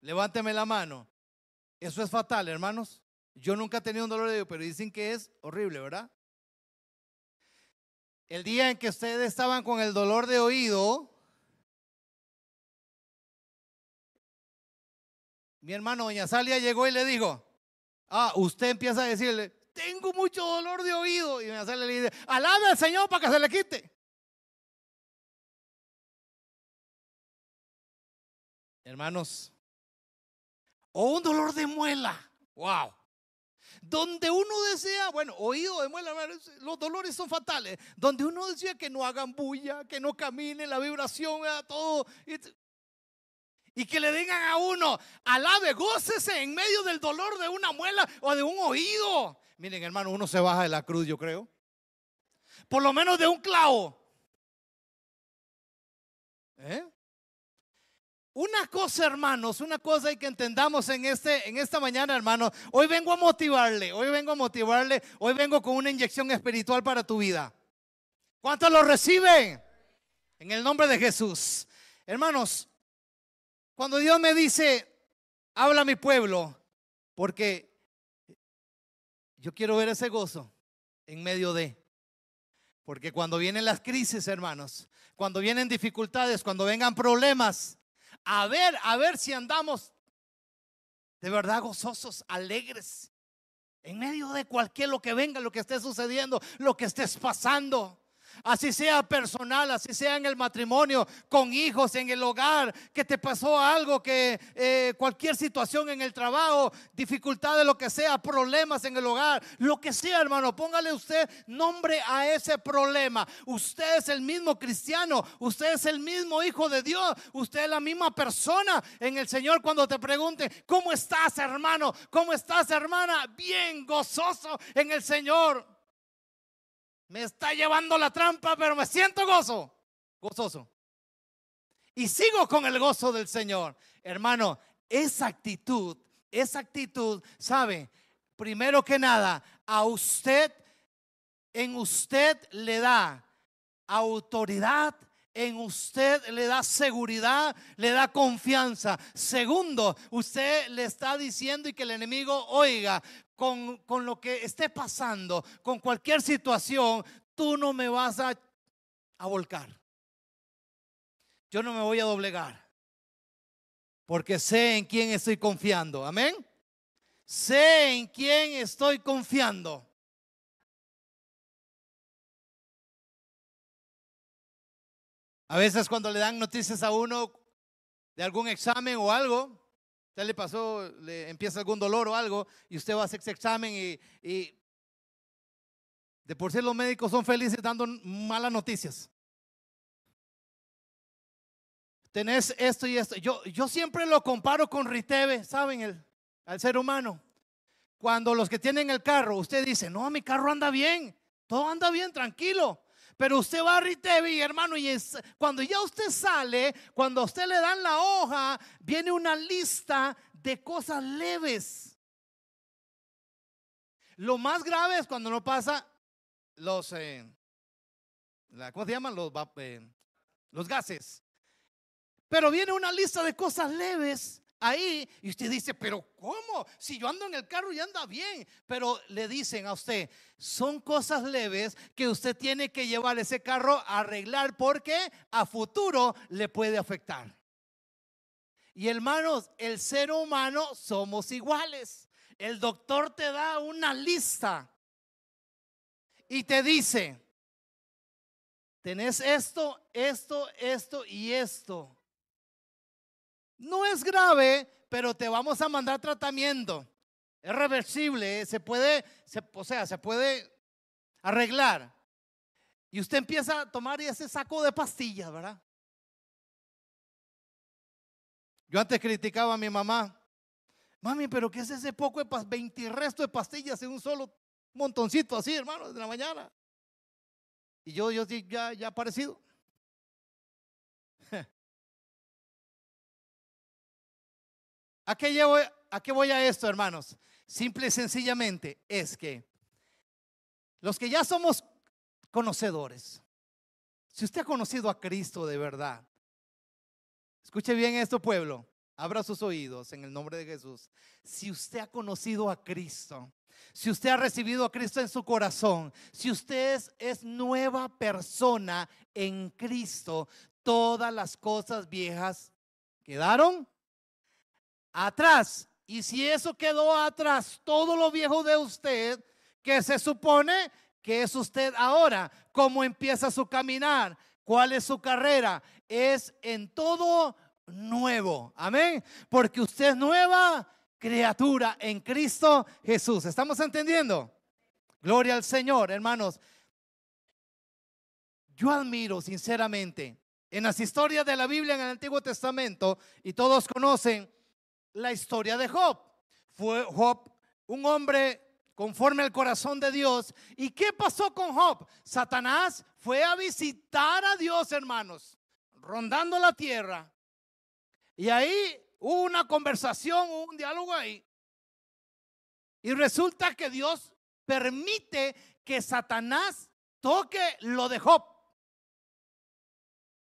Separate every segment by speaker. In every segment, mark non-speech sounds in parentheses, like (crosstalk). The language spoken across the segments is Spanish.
Speaker 1: Levánteme la mano. Eso es fatal, hermanos. Yo nunca he tenido un dolor de oído, pero dicen que es horrible, ¿verdad? El día en que ustedes estaban con el dolor de oído, mi hermano Doña Salia llegó y le dijo, ah, usted empieza a decirle, tengo mucho dolor de oído. Y Doña Salia le dice, alabe al Señor para que se le quite. Hermanos, o un dolor de muela, wow. Donde uno desea, bueno, oído de muela, los dolores son fatales. Donde uno decía que no hagan bulla, que no camine, la vibración, todo. Y que le digan a uno, alabe, gócese en medio del dolor de una muela o de un oído. Miren, hermano, uno se baja de la cruz, yo creo. Por lo menos de un clavo. ¿Eh? Una cosa, hermanos, una cosa hay que entendamos en, este, en esta mañana, hermanos. Hoy vengo a motivarle, hoy vengo a motivarle, hoy vengo con una inyección espiritual para tu vida. ¿Cuántos lo reciben? En el nombre de Jesús. Hermanos, cuando Dios me dice, habla mi pueblo, porque yo quiero ver ese gozo en medio de. Porque cuando vienen las crisis, hermanos, cuando vienen dificultades, cuando vengan problemas, a ver, a ver si andamos de verdad gozosos, alegres, en medio de cualquier lo que venga, lo que esté sucediendo, lo que estés pasando así sea personal, así sea en el matrimonio, con hijos, en el hogar, que te pasó algo, que eh, cualquier situación en el trabajo, dificultades, lo que sea, problemas en el hogar, lo que sea, hermano, póngale usted nombre a ese problema. Usted es el mismo cristiano, usted es el mismo hijo de Dios, usted es la misma persona en el Señor cuando te pregunte, ¿cómo estás, hermano? ¿Cómo estás, hermana? Bien gozoso en el Señor. Me está llevando la trampa, pero me siento gozo, gozoso. Y sigo con el gozo del Señor. Hermano, esa actitud, esa actitud, ¿sabe? Primero que nada, a usted, en usted le da autoridad en usted le da seguridad, le da confianza. Segundo, usted le está diciendo y que el enemigo oiga, con, lo que esté pasando, con cualquier situación, tú no me vas a, a volcar. Yo no me voy a doblegar. Porque sé en quién estoy confiando. Amén. Sé en quién estoy confiando. A veces cuando le dan noticias a uno de algún examen o algo, usted le pasó, le empieza algún dolor o algo, y usted va a hacer ese examen y, de por sí los médicos son felices dando malas noticias. Tenés esto y esto. Yo, yo siempre lo comparo con Riteve, ¿saben? El, al ser humano. Cuando los que tienen el carro, usted dice, no, mi carro anda bien, todo anda bien, tranquilo. Pero usted va a Ritevi, hermano, y cuando ya usted sale, cuando a usted le dan la hoja, viene una lista de cosas leves. Lo más grave es cuando no pasa los, eh, ¿cómo se llaman? Eh, los gases. Pero viene una lista de cosas leves ahí y usted dice, pero ¿cómo? Si yo ando en el carro y anda bien. Pero le dicen a usted, son cosas leves que usted tiene que llevar ese carro a arreglar porque a futuro le puede afectar. Y hermanos, el ser humano somos iguales. El doctor te da una lista y te dice, tenés esto, esto, esto y esto. No es grave, pero te vamos a mandar tratamiento. Es reversible, se puede, o sea, se puede arreglar. Y usted empieza a tomar ese saco de pastillas, ¿verdad? Yo antes criticaba a mi mamá. Mami, pero ¿qué es ese poco de 20 resto de pastillas en un solo montoncito así, hermano, desde la mañana? Y yo, yo ya, ya parecido. ¿A qué, llevo, ¿A qué voy a esto, hermanos? Simple y sencillamente es que los que ya somos conocedores, si usted ha conocido a Cristo de verdad, escuche bien esto pueblo, abra sus oídos en el nombre de Jesús. Si usted ha conocido a Cristo, si usted ha recibido a Cristo en su corazón, si usted es, es nueva persona en Cristo, todas las cosas viejas quedaron atrás. Y si eso quedó atrás, todo lo viejo de usted, que se supone que es usted ahora, cómo empieza su caminar, cuál es su carrera, es en todo nuevo. Amén. Porque usted es nueva criatura en Cristo Jesús. ¿Estamos entendiendo? Gloria al Señor, hermanos. Yo admiro sinceramente en las historias de la Biblia en el Antiguo Testamento, y todos conocen la historia de Job. Fue Job un hombre conforme al corazón de Dios. ¿Y qué pasó con Job? Satanás fue a visitar a Dios, hermanos, rondando la tierra. Y ahí hubo una conversación, un diálogo ahí. Y resulta que Dios permite que Satanás toque lo de Job.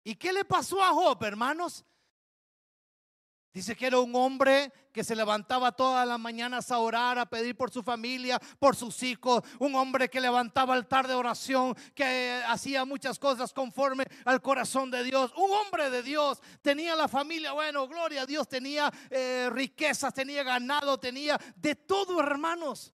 Speaker 1: ¿Y qué le pasó a Job, hermanos? Dice que era un hombre que se levantaba todas las mañanas a orar, a pedir por su familia, por sus hijos. Un hombre que levantaba altar de oración, que hacía muchas cosas conforme al corazón de Dios. Un hombre de Dios. Tenía la familia, bueno, gloria a Dios. Tenía eh, riquezas, tenía ganado, tenía de todo, hermanos.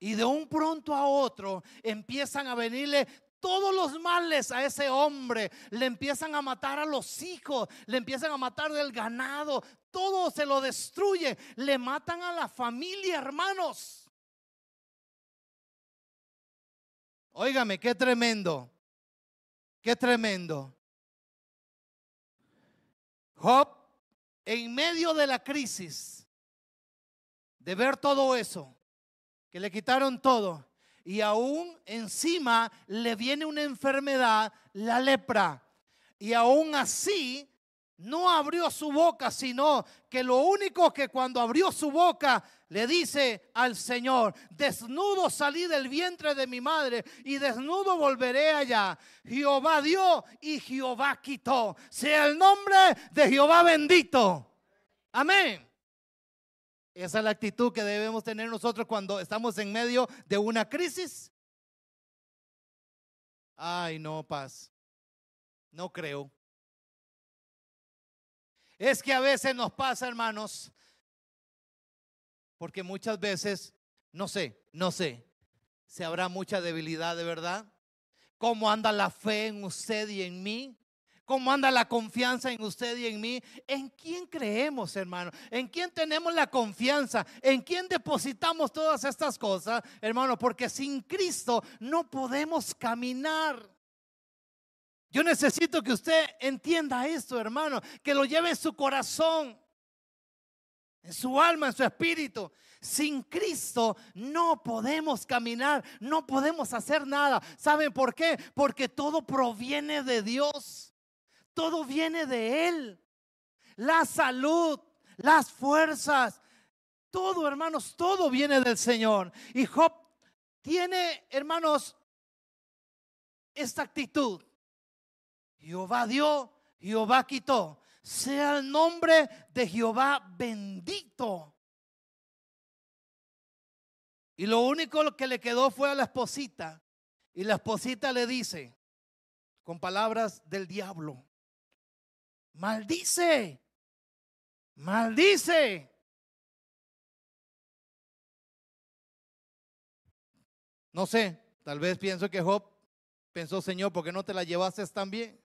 Speaker 1: Y de un pronto a otro empiezan a venirle todos los males a ese hombre. Le empiezan a matar a los hijos, le empiezan a matar del ganado, todo se lo destruye, le matan a la familia, hermanos. Óigame, qué tremendo, qué tremendo. Job, en medio de la crisis, de ver todo eso, que le quitaron todo, y aún encima le viene una enfermedad, la lepra. Y aún así no abrió su boca, sino que lo único que cuando abrió su boca le dice al Señor, desnudo salí del vientre de mi madre y desnudo volveré allá. Jehová dio y Jehová quitó. Sea el nombre de Jehová bendito. Amén. Esa es la actitud que debemos tener nosotros cuando estamos en medio de una crisis. Ay, no, paz. No creo. Es que a veces nos pasa, hermanos, porque muchas veces, no sé, no sé, se habrá mucha debilidad de verdad. ¿Cómo anda la fe en usted y en mí? ¿Cómo anda la confianza en usted y en mí? ¿En quién creemos, hermano? ¿En quién tenemos la confianza? ¿En quién depositamos todas estas cosas, hermano? Porque sin Cristo no podemos caminar. Yo necesito que usted entienda esto, hermano, que lo lleve en su corazón, en su alma, en su espíritu. Sin Cristo no podemos caminar, no podemos hacer nada. ¿Saben por qué? Porque todo proviene de Dios. Todo viene de Él. La salud, las fuerzas, todo, hermanos, todo viene del Señor. Y Job tiene, hermanos, esta actitud. Jehová dio, Jehová quitó. Sea el nombre de Jehová bendito. Y lo único que le quedó fue a la esposita. Y la esposita le dice, con palabras del diablo, maldice, maldice. No sé, tal vez pienso que Job pensó, Señor, ¿por qué no te la llevaste tan bien?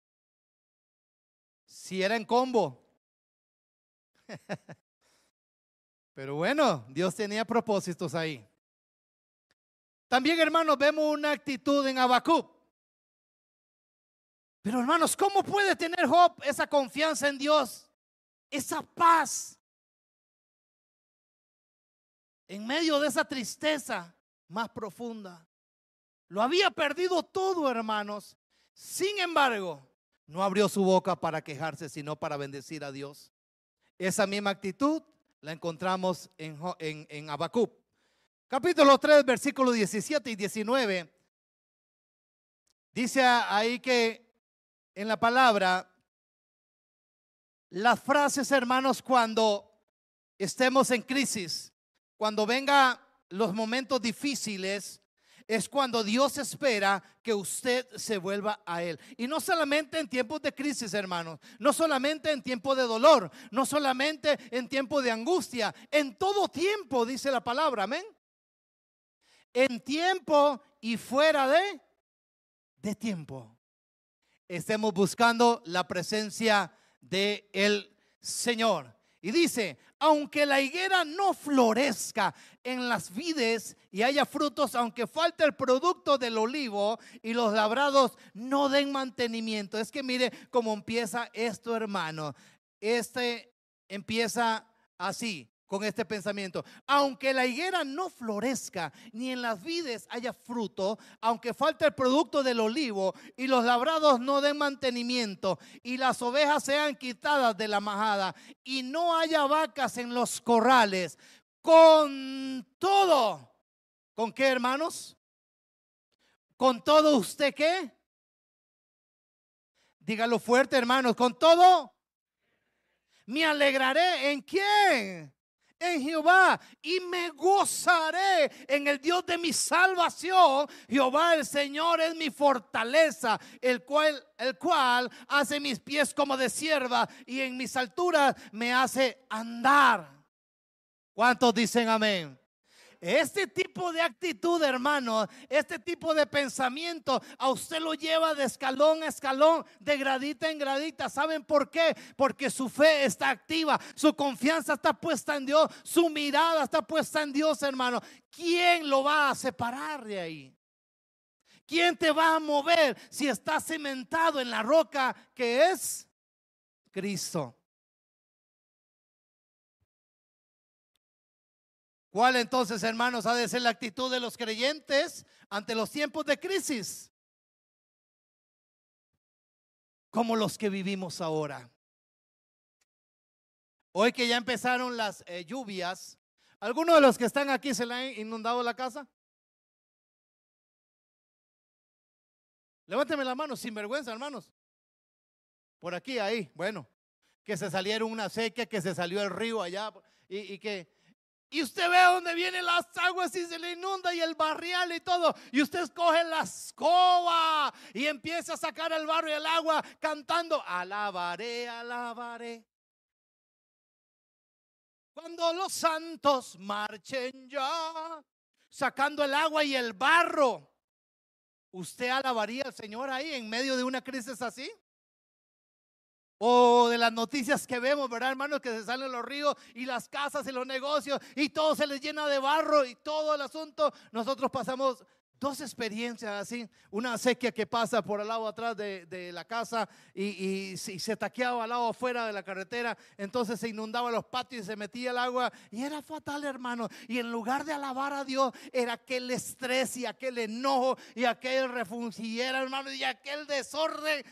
Speaker 1: Si era en combo. (laughs) Pero bueno, Dios tenía propósitos ahí. También, hermanos, vemos una actitud en Habacuc. Pero hermanos, ¿cómo puede tener Job esa confianza en Dios? Esa paz. En medio de esa tristeza más profunda. Lo había perdido todo, hermanos. Sin embargo, no abrió su boca para quejarse, sino para bendecir a Dios. Esa misma actitud la encontramos en, en, Capítulo 3, versículos 17 y 19. Dice ahí que en la palabra, las frases, hermanos, cuando estemos en crisis, cuando vengan los momentos difíciles, es cuando Dios espera que usted se vuelva a Él. Y no solamente en tiempos de crisis, hermanos, no solamente en tiempo de dolor, no solamente en tiempo de angustia, en todo tiempo, dice la palabra, amén. En tiempo y fuera de, de tiempo. Estemos buscando la presencia de el Señor. Y dice, aunque la higuera no florezca en las vides y haya frutos, aunque falte el producto del olivo y los labrados no den mantenimiento. Es que mire cómo empieza esto, hermano. Este empieza así con este pensamiento. Aunque la higuera no florezca, ni en las vides haya fruto, aunque falte el producto del olivo y los labrados no den mantenimiento y las ovejas sean quitadas de la majada y no haya vacas en los corrales, con todo, ¿con qué hermanos? ¿Con todo usted qué? Dígalo fuerte, hermanos, con todo. Me alegraré en quién? En Jehová y me gozaré en el Dios de mi salvación. Jehová el Señor es mi fortaleza, el cual, el cual hace mis pies como de sierva y en mis alturas me hace andar. ¿Cuántos dicen amén? Este tipo de actitud, hermano, este tipo de pensamiento a usted lo lleva de escalón a escalón, de gradita en gradita. ¿Saben por qué? Porque su fe está activa, su confianza está puesta en Dios, su mirada está puesta en Dios, hermano. ¿Quién lo va a separar de ahí? ¿Quién te va a mover si está cimentado en la roca que es Cristo? ¿Cuál entonces, hermanos, ha de ser la actitud de los creyentes ante los tiempos de crisis? Como los que vivimos ahora. Hoy que ya empezaron las eh, lluvias, ¿algunos de los que están aquí se le han inundado la casa? Levánteme la mano, sin vergüenza, hermanos. Por aquí, ahí, bueno, que se salieron una sequía, que se salió el río allá y que y usted ve dónde vienen las aguas y se le inunda y el barrial y todo. Y usted coge la escoba y empieza a sacar el barro y el agua cantando, alabaré, alabaré. Cuando los santos marchen ya, sacando el agua y el barro, ¿usted alabaría al Señor ahí en medio de una crisis así? O de las noticias que vemos, ¿verdad, hermanos? Que se salen los ríos y las casas y los negocios y todo se les llena de barro y todo el asunto. Nosotros pasamos dos experiencias así. Una sequía que pasa por el lado atrás de, la casa y, se taqueaba al lado afuera de la carretera. Entonces se inundaba los patios y se metía el agua. Y era fatal, hermano. Y en lugar de alabar a Dios, era aquel estrés y aquel enojo y aquel refugiera, hermano, y aquel desorden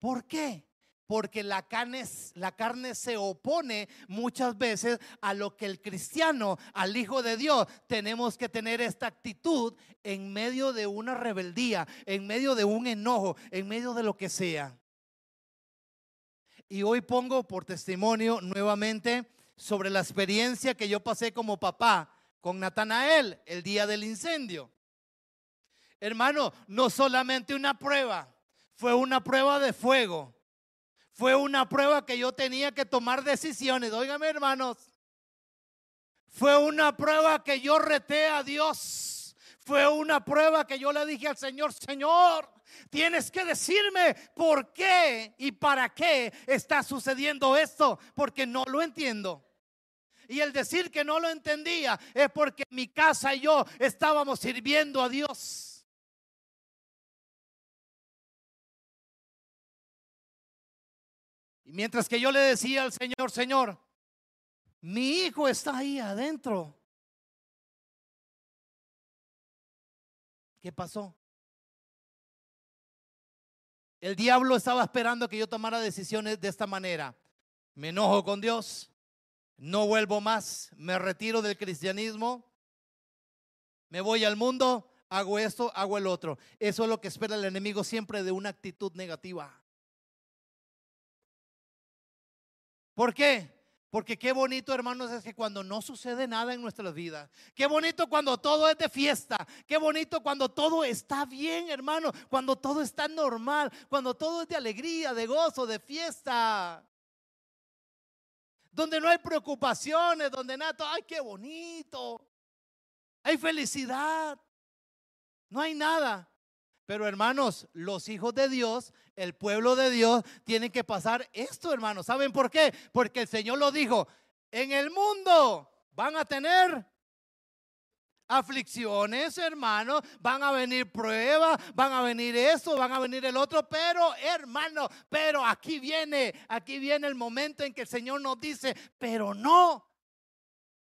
Speaker 1: ¿Por qué? Porque la carne, la carne se opone muchas veces a lo que el cristiano, al Hijo de Dios, tenemos que tener esta actitud en medio de una rebeldía, en medio de un enojo, en medio de lo que sea. Y hoy pongo por testimonio nuevamente sobre la experiencia que yo pasé como papá con Natanael el día del incendio. Hermano, no solamente una prueba, fue una prueba de fuego. Fue una prueba que yo tenía que tomar decisiones. Óigame, hermanos. Fue una prueba que yo reté a Dios. Fue una prueba que yo le dije al Señor, Señor, tienes que decirme por qué y para qué está sucediendo esto, porque no lo entiendo. Y el decir que no lo entendía es porque mi casa y yo estábamos sirviendo a Dios. Mientras que yo le decía al Señor, Señor, mi hijo está ahí adentro. ¿Qué pasó? El diablo estaba esperando que yo tomara decisiones de esta manera. Me enojo con Dios, no vuelvo más, me retiro del cristianismo, me voy al mundo, hago esto, hago el otro. Eso es lo que espera el enemigo siempre de una actitud negativa. ¿Por qué? Porque qué bonito, hermanos, es que cuando no sucede nada en nuestras vidas. Qué bonito cuando todo es de fiesta. Qué bonito cuando todo está bien, hermano. Cuando todo está normal. Cuando todo es de alegría, de gozo, de fiesta. Donde no hay preocupaciones, donde nada, ay, qué bonito. Hay felicidad. No hay nada. Pero hermanos, los hijos de Dios, el pueblo de Dios, tienen que pasar esto, hermanos. ¿Saben por qué? Porque el Señor lo dijo, en el mundo van a tener aflicciones, hermano, van a venir pruebas, van a venir eso, van a venir el otro, pero hermano, pero aquí viene, aquí viene el momento en que el Señor nos dice, pero no,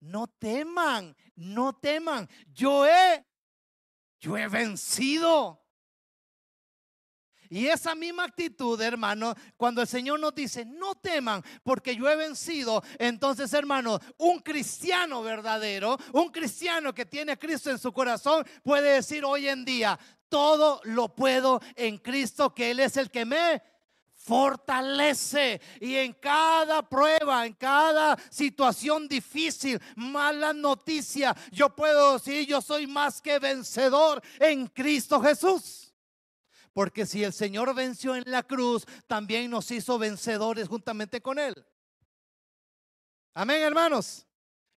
Speaker 1: no teman, no teman, yo he, yo he vencido. Y esa misma actitud, hermano, cuando el Señor nos dice, no teman porque yo he vencido, entonces, hermano, un cristiano verdadero, un cristiano que tiene a Cristo en su corazón, puede decir hoy en día, todo lo puedo en Cristo, que Él es el que me fortalece y en cada prueba, en cada situación difícil, mala noticia, yo puedo decir, yo soy más que vencedor en Cristo Jesús. Porque si el Señor venció en la cruz, también nos hizo vencedores juntamente con Él. Amén, hermanos.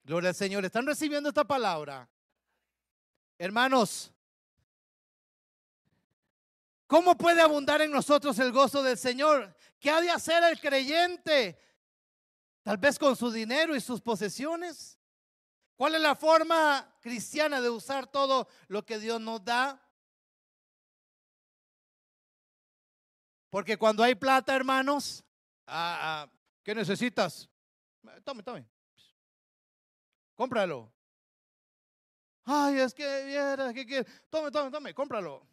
Speaker 1: Gloria al Señor. ¿Están recibiendo esta palabra? Hermanos, ¿cómo puede abundar en nosotros el gozo del Señor? ¿Qué ha de hacer el creyente? Tal vez con su dinero y sus posesiones. ¿Cuál es la forma cristiana de usar todo lo que Dios nos da? Porque cuando hay plata, hermanos, ah, ah, ¿qué necesitas? Tome, tome. Cómpralo. Ay, es que viera, que Tome, tome, tome, cómpralo.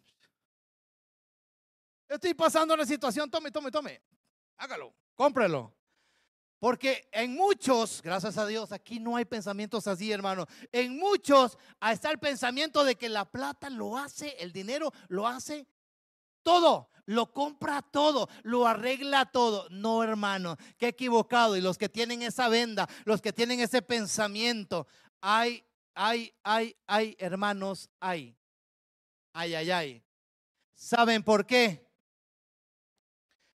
Speaker 1: Estoy pasando una situación, tome, tome, tome. Hágalo, cómpralo. Porque en muchos, gracias a Dios, aquí no hay pensamientos así, hermano. En muchos está el pensamiento de que la plata lo hace, el dinero lo hace todo lo compra todo, lo arregla todo. No, hermano, qué equivocado. Y los que tienen esa venda, los que tienen ese pensamiento, hay, hay, hay, hay, hermanos, hay. Ay, ay, ay. ¿Saben por qué?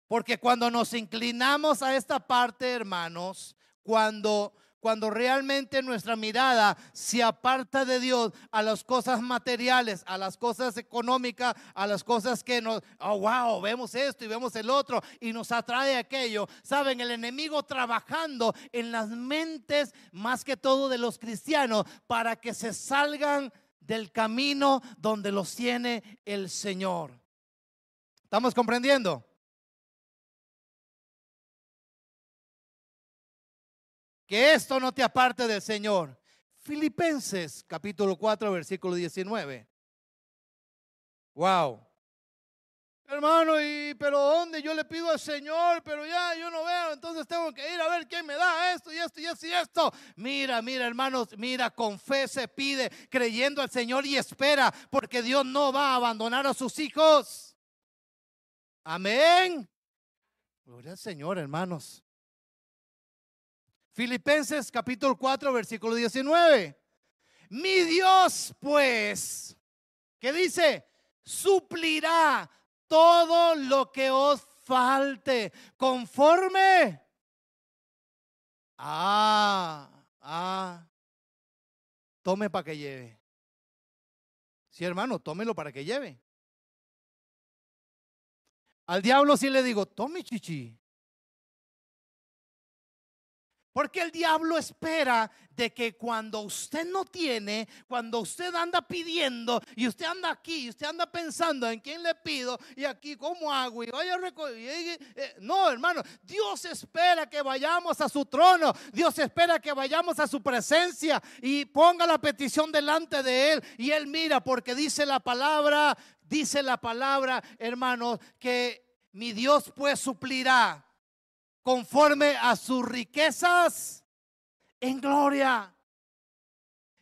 Speaker 1: Porque cuando nos inclinamos a esta parte, hermanos, cuando cuando realmente nuestra mirada se aparta de Dios a las cosas materiales, a las cosas económicas, a las cosas que nos, oh wow, vemos esto y vemos el otro y nos atrae aquello. Saben, el enemigo trabajando en las mentes más que todo de los cristianos para que se salgan del camino donde los tiene el Señor. ¿Estamos comprendiendo? Que esto no te aparte del Señor. Filipenses capítulo 4 versículo 19. Wow. Hermano, y pero ¿dónde yo le pido al Señor? Pero ya yo no veo, entonces tengo que ir a ver quién me da esto y esto y esto y esto. Mira, mira, hermanos, mira, con fe se pide, creyendo al Señor y espera, porque Dios no va a abandonar a sus hijos. Amén. Gloria al Señor, hermanos. Filipenses capítulo 4, versículo 19. Mi Dios, pues, ¿qué dice? Suplirá todo lo que os falte conforme. Ah, ah. Tome para que lleve. Sí, hermano, tómelo para que lleve. Al diablo sí le digo, tome chichi. Porque el diablo espera de que cuando usted no tiene, cuando usted anda pidiendo y usted anda aquí, y usted anda pensando en quién le pido y aquí cómo hago y vaya. Eh, no, hermano, Dios espera que vayamos a su trono. Dios espera que vayamos a su presencia y ponga la petición delante de Él. Y Él mira porque dice la palabra, dice la palabra, hermano, que mi Dios pues suplirá conforme a sus riquezas en gloria.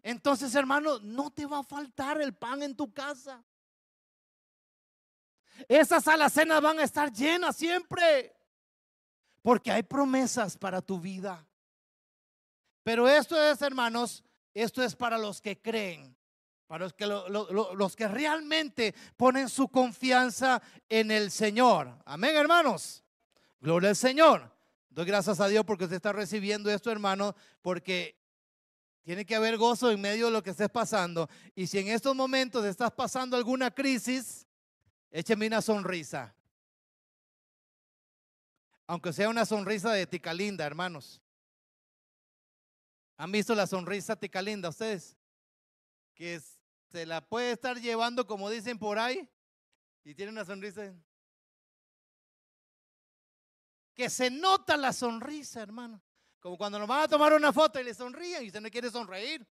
Speaker 1: entonces hermano, no te va a faltar el pan en tu casa. Esas alacenas van a estar llenas siempre. Porque hay promesas para tu vida. Pero esto es, hermanos, esto es para los que creen. Para los que, los que realmente ponen su confianza en el Señor. Amén, hermanos. Gloria al Señor. Doy gracias a Dios porque usted está recibiendo esto, hermano, porque tiene que haber gozo en medio de lo que estés pasando. Y si en estos momentos estás pasando alguna crisis, écheme una sonrisa. Aunque sea una sonrisa de tica linda, hermanos. ¿Han visto la sonrisa tica linda ustedes? Que se la puede estar llevando, como dicen por ahí, y tiene una sonrisa. Que se nota la sonrisa, hermano. Como cuando nos van a tomar una foto y le sonríen y usted no quiere sonreír.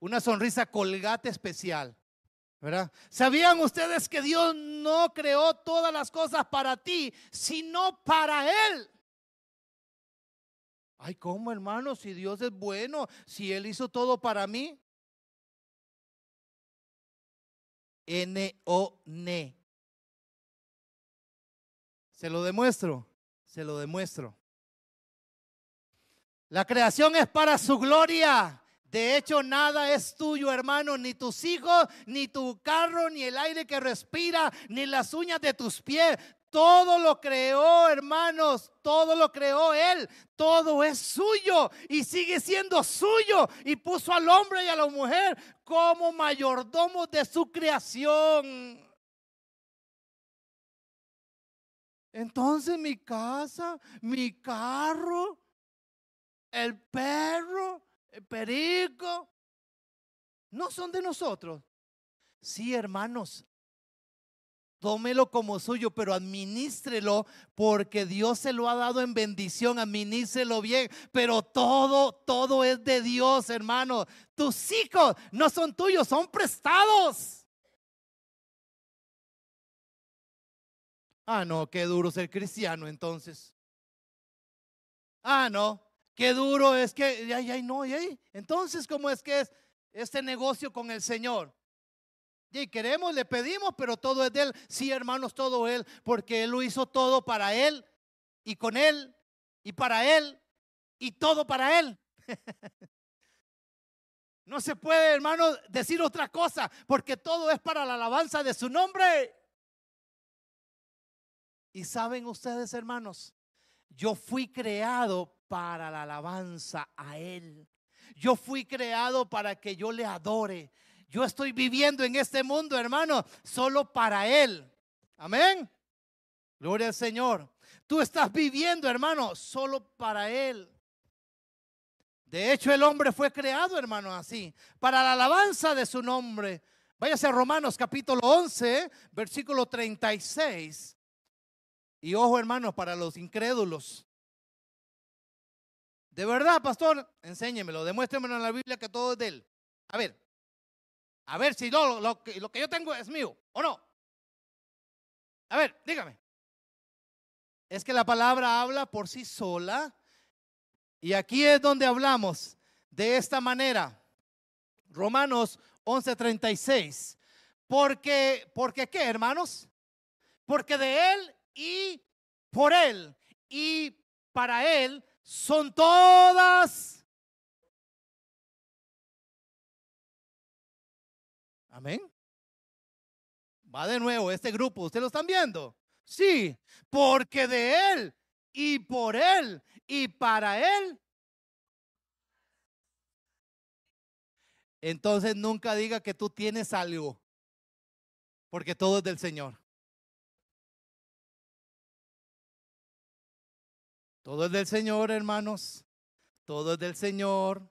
Speaker 1: Una sonrisa colgate especial. ¿Verdad? ¿Sabían ustedes que Dios no creó todas las cosas para ti, sino para Él? Ay, ¿cómo hermano? Si Dios es bueno, si Él hizo todo para mí. N-O-N. Se lo demuestro, se lo demuestro. La creación es para su gloria. De hecho, nada es tuyo, hermano, ni tus hijos, ni tu carro, ni el aire que respira, ni las uñas de tus pies. Todo lo creó, hermanos, todo lo creó Él, todo es suyo y sigue siendo suyo. Y puso al hombre y a la mujer como mayordomos de su creación. Entonces mi casa, mi carro, el perro, el perico, no son de nosotros. Sí, hermanos, tómelo como suyo, pero administrelo porque Dios se lo ha dado en bendición, administrelo bien, pero todo, todo es de Dios, hermano. Tus hijos no son tuyos, son prestados. Ah, no, qué duro ser cristiano entonces. Ah, no, qué duro es que, ay, ay, no, ay. Entonces, ¿cómo es que es este negocio con el Señor? Y queremos, le pedimos, pero todo es de Él. Sí, hermanos, todo Él, porque Él lo hizo todo para Él y con Él y para Él y todo para Él. (laughs) No se puede, hermano, decir otra cosa, porque todo es para la alabanza de su nombre. Y saben ustedes, hermanos, yo fui creado para la alabanza a Él. Yo fui creado para que yo le adore. Yo estoy viviendo en este mundo, hermano, solo para Él. Amén. Gloria al Señor. Tú estás viviendo, hermano, solo para Él. De hecho, el hombre fue creado, hermano, así, para la alabanza de su nombre. Váyase a Romanos capítulo 11, versículo 36. Y ojo, hermanos, para los incrédulos. De verdad, pastor, enséñemelo, demuéstremelo en la Biblia que todo es de él. A ver, a ver si lo, lo, que yo tengo es mío o no. A ver, dígame. Es que la palabra habla por sí sola. Y aquí es donde hablamos de esta manera. Romanos 11:36. Porque, porque qué, hermanos? Porque de él y por Él y para Él son todas. Amén. Va de nuevo este grupo, ¿ustedes lo están viendo? Sí, porque de Él y por Él y para Él. Entonces nunca diga que tú tienes algo, porque todo es del Señor. Todo es del Señor, hermanos. Todo es del Señor.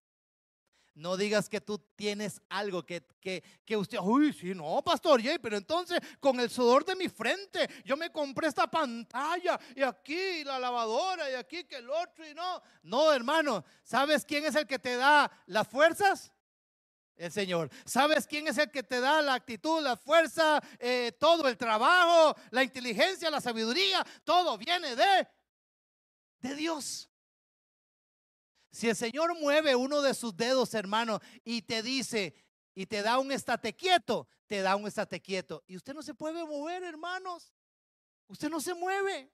Speaker 1: No digas que tú tienes algo que, que, que usted, uy, sí, no, pastor, pero entonces con el sudor de mi frente, yo me compré esta pantalla y aquí la lavadora y aquí que el otro y no. No, hermano, ¿sabes quién es el que te da las fuerzas? El Señor. ¿Sabes quién es el que te da la actitud, la fuerza, eh, todo el trabajo, la inteligencia, la sabiduría? Todo viene de de Dios. Si el Señor mueve uno de sus dedos, hermano, y te dice, y te da un estate quieto, te da un estate quieto. Y usted no se puede mover, hermanos. Usted no se mueve.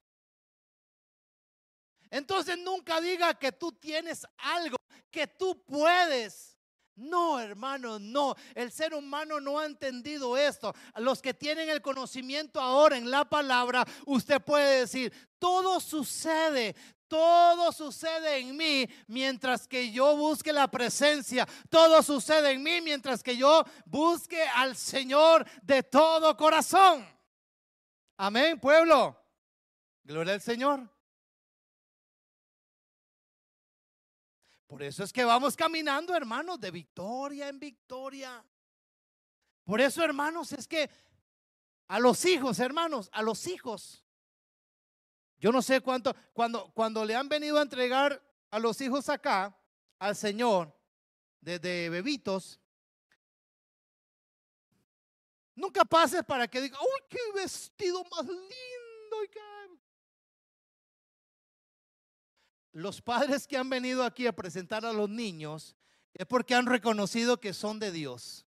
Speaker 1: Entonces nunca diga que tú tienes algo, que tú puedes. No, hermano, no. El ser humano no ha entendido esto. Los que tienen el conocimiento ahora en la palabra, usted puede decir, todo sucede, todo sucede en mí mientras que yo busque la presencia. Todo sucede en mí mientras que yo busque al Señor de todo corazón. Amén, pueblo. Gloria al Señor. Por eso es que vamos caminando, hermanos, de victoria en victoria. Por eso, hermanos, es que a los hijos, hermanos, a los hijos. Yo no sé cuánto, cuando, cuando le han venido a entregar a los hijos acá, al Señor, desde bebitos, nunca pases para que diga, uy, qué vestido más lindo. Los padres que han venido aquí a presentar a los niños es porque han reconocido que son de Dios.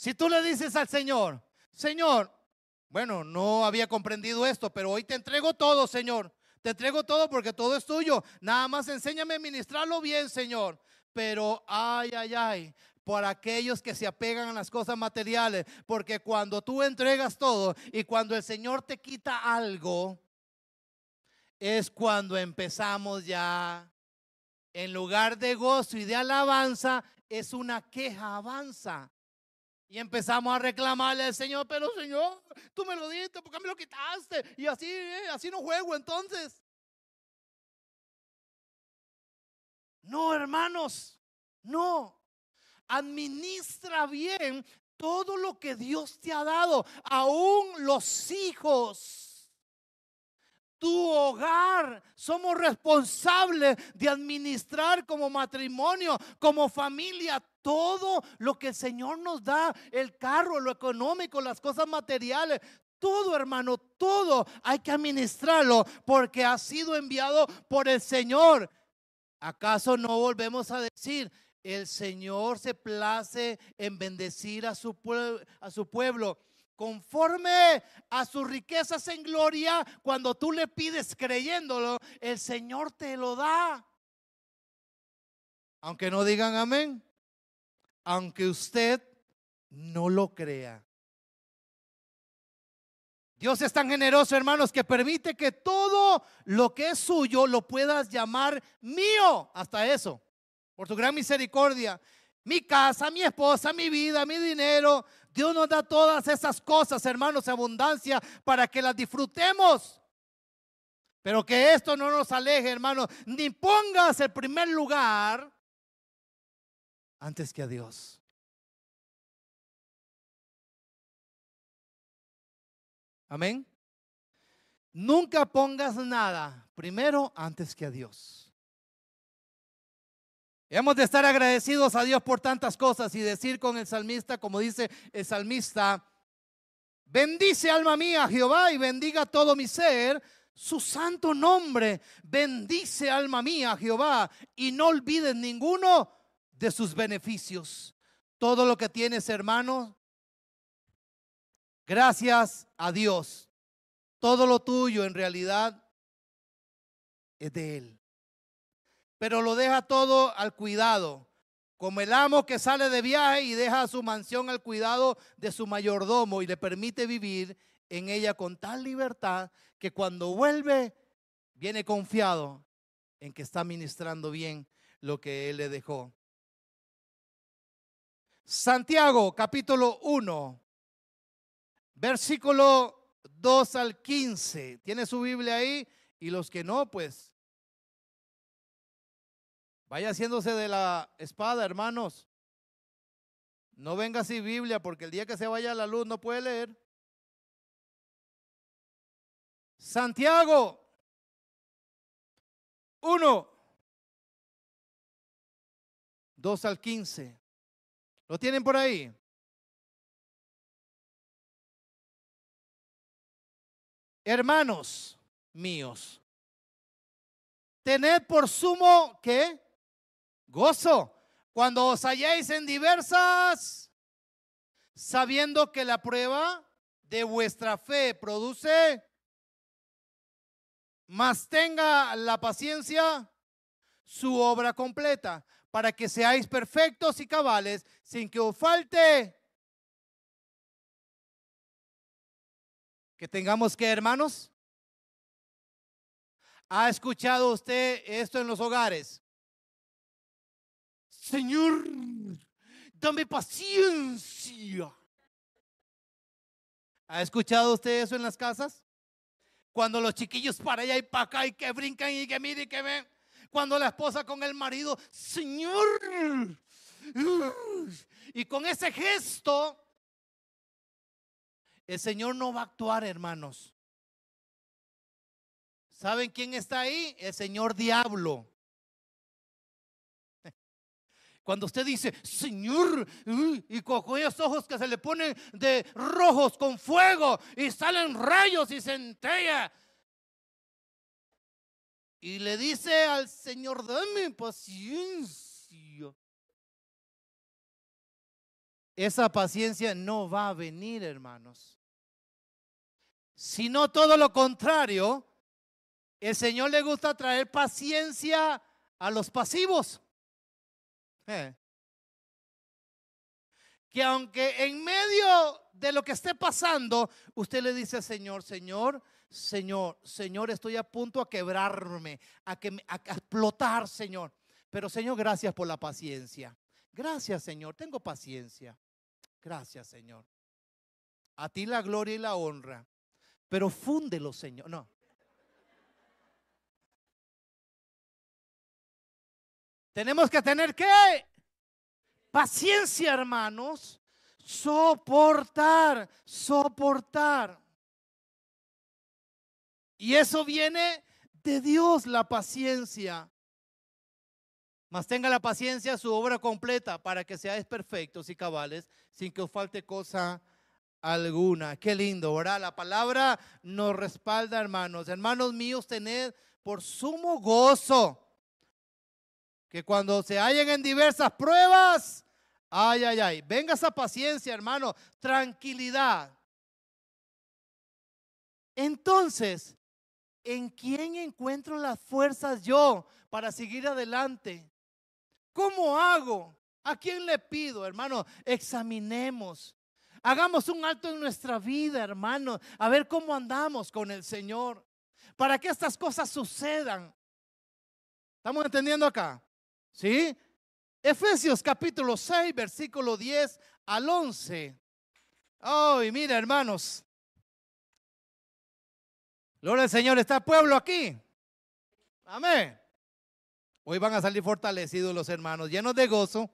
Speaker 1: Si tú le dices al Señor, Señor, bueno, no había comprendido esto, pero hoy te entrego todo, Señor. Te entrego todo porque todo es tuyo. Nada más enséñame a ministrarlo bien, Señor. Pero, ay, ay, ay, por aquellos que se apegan a las cosas materiales, porque cuando tú entregas todo y cuando el Señor te quita algo, es cuando empezamos ya, en lugar de gozo y de alabanza, es una queja avanza. Y empezamos a reclamarle al Señor, pero Señor, tú me lo diste, ¿por qué me lo quitaste? Y así, eh, así no juego entonces. No, hermanos, no administra bien todo lo que Dios te ha dado, aún los hijos. Tu hogar, somos responsables de administrar como matrimonio, como familia, todo lo que el Señor nos da, el carro, lo económico, las cosas materiales, todo, hermano, todo hay que administrarlo porque ha sido enviado por el Señor. ¿Acaso no volvemos a decir, el Señor se place en bendecir a su, a su pueblo conforme a sus riquezas en gloria, cuando tú le pides creyéndolo, el Señor te lo da. Aunque no digan amén, aunque usted no lo crea. Dios es tan generoso, hermanos, que permite que todo lo que es suyo lo puedas llamar mío. Hasta eso por su gran misericordia. Mi casa, mi esposa, mi vida, mi dinero. Dios nos da todas esas cosas, hermanos, abundancia para que las disfrutemos. Pero que esto no nos aleje, hermanos, ni pongas el primer lugar antes que a Dios. Amén. Nunca pongas nada primero antes que a Dios. Hemos de estar agradecidos a Dios por tantas cosas y decir con el salmista, como dice el salmista, bendice alma mía Jehová y bendiga todo mi ser su santo nombre. Bendice alma mía Jehová y no olvides ninguno de sus beneficios. Todo lo que tienes, hermano, gracias a Dios. Todo lo tuyo en realidad es de Él pero lo deja todo al cuidado. Como el amo que sale de viaje y deja su mansión al cuidado de su mayordomo y le permite vivir en ella con tal libertad que cuando vuelve viene confiado en que está ministrando bien lo que él le dejó. Santiago capítulo 1, versículo 2 al 15. ¿Tiene su Biblia ahí? Y los que no, pues Vaya haciéndose de la espada, hermanos. No venga así Biblia, porque el día que se vaya a la luz no puede leer. Santiago 1, 2 al 15. ¿Lo tienen por ahí? hermanos míos, tened por sumo que gozo cuando os halléis en diversas, sabiendo que la prueba de vuestra fe produce, mas tenga la paciencia su obra completa, para que seáis perfectos y cabales, sin que os falte. Que tengamos que, hermanos. ¿Ha escuchado usted esto en los hogares? Señor, dame paciencia. ¿Ha escuchado usted eso en las casas? Cuando los chiquillos para allá y para acá y que brincan y que miren y que ven. Cuando la esposa con el marido, Señor. Y con ese gesto, el Señor no va a actuar, hermanos. ¿Saben quién está ahí? El Señor diablo. Cuando usted dice, Señor, y con esos ojos que se le ponen de rojos con fuego y salen rayos y centella. Y le dice al Señor, dame paciencia. Esa paciencia no va a venir, hermanos. Sino todo lo contrario, el Señor le gusta traer paciencia a los pasivos. Eh. Que aunque en medio de lo que esté pasando, usted le dice, Señor, Señor, Señor, Señor, estoy a punto a quebrarme, a, que, a explotar, Señor. Pero Señor, gracias por la paciencia. Gracias, Señor, tengo paciencia. Gracias, Señor. A ti la gloria y la honra. Pero fúndelo, Señor. No. Tenemos que tener que paciencia, hermanos. Soportar, soportar. Y eso viene de Dios, la paciencia. Mas tenga la paciencia su obra completa para que seáis perfectos y cabales sin que os falte cosa alguna. Qué lindo, ¿verdad? La palabra nos respalda, hermanos. Hermanos míos, tened por sumo gozo que cuando se hallen en diversas pruebas, ay, ay, ay, venga esa paciencia, hermano, tranquilidad. Entonces, ¿en quién encuentro las fuerzas yo para seguir adelante? ¿Cómo hago? ¿A quién le pido, hermano? Examinemos. Hagamos un alto en nuestra vida, hermano, a ver cómo andamos con el Señor. Para que estas cosas sucedan. ¿Estamos entendiendo acá? ¿Sí? Efesios capítulo 6, versículo 10 al 11. Oh, mira, hermanos, Gloria al Señor, está el pueblo aquí. Amén. Hoy van a salir fortalecidos los hermanos, llenos de gozo.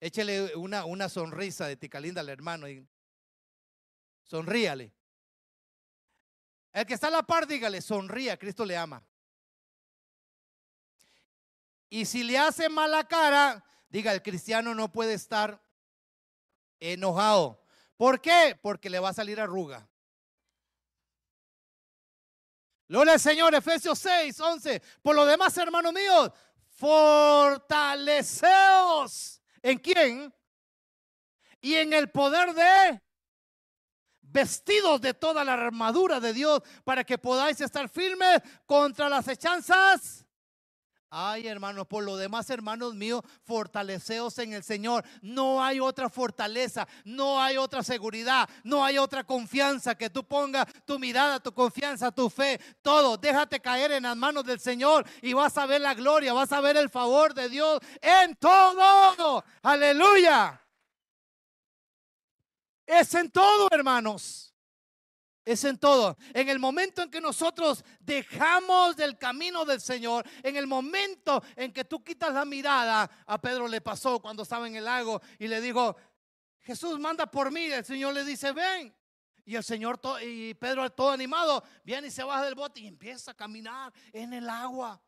Speaker 1: Échele una, una sonrisa de Ticalinda al hermano y sonríale. El que está a la par, dígale, sonría, Cristo le ama. Y si le hace mala cara, diga, el cristiano no puede estar enojado. ¿Por qué? Porque le va a salir arruga. Gloria al Señor, Efesios 6, 11. Por lo demás, hermanos míos, fortaleceos. ¿En quién? Y en el poder de vestidos de toda la armadura de Dios para que podáis estar firmes contra las hechanzas Ay, hermanos, por lo demás, hermanos míos, fortaleceos en el Señor. No hay otra fortaleza, no hay otra seguridad, no hay otra confianza que tú pongas tu mirada, tu confianza, tu fe, todo. Déjate caer en las manos del Señor y vas a ver la gloria, vas a ver el favor de Dios en todo. Aleluya. Es en todo, hermanos. Es en todo. En el momento en que nosotros dejamos del camino del Señor, en el momento en que tú quitas la mirada, a Pedro le pasó cuando estaba en el lago y le dijo, Jesús manda por mí. El Señor le dice, ven. Y el Señor y Pedro todo animado viene y se baja del bote y empieza a caminar en el agua.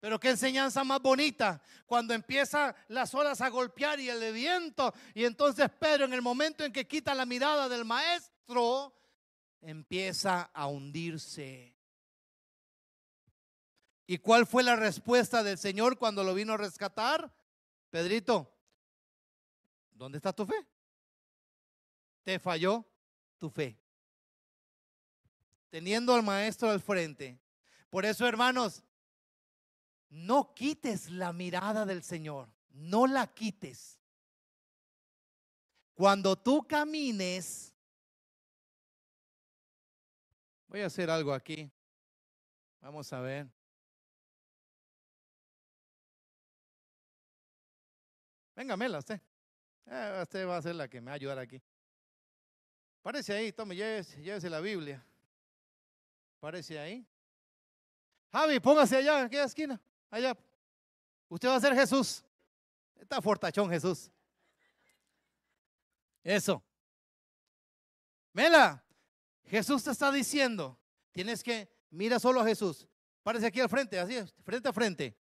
Speaker 1: Pero qué enseñanza más bonita cuando empiezan las olas a golpear y el viento. Y entonces Pedro en el momento en que quita la mirada del maestro, empieza a hundirse. ¿Y cuál fue la respuesta del Señor cuando lo vino a rescatar? Pedrito, ¿dónde está tu fe? Te falló tu fe. Teniendo al maestro al frente. Por eso, hermanos, no quites la mirada del Señor. No la quites. Cuando tú camines, voy a hacer algo aquí. Vamos a ver. Venga, Mela, usted. Eh, usted va a ser la que me va a ayudar aquí. Parece ahí, tome, llévese, llévese la Biblia. Parece ahí. Javi, póngase allá, en aquella esquina. Allá. Usted va a ser Jesús. Está fortachón Jesús. Eso. Mela, Jesús te está diciendo, tienes que, mira solo a Jesús. Parece aquí al frente, así, frente a frente.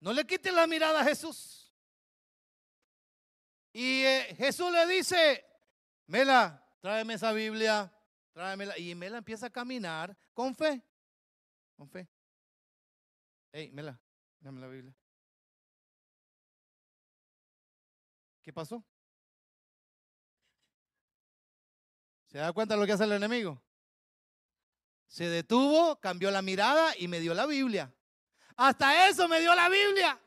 Speaker 1: No le quites la mirada a Jesús. Y eh, Jesús le dice, Mela, tráeme esa Biblia, tráemela. Y Mela empieza a caminar con fe, con fe. Hey, Mela, dame la Biblia. ¿Qué pasó? ¿Se da cuenta de lo que hace el enemigo? Se detuvo, cambió la mirada y me dio la Biblia. Hasta eso me dio la Biblia.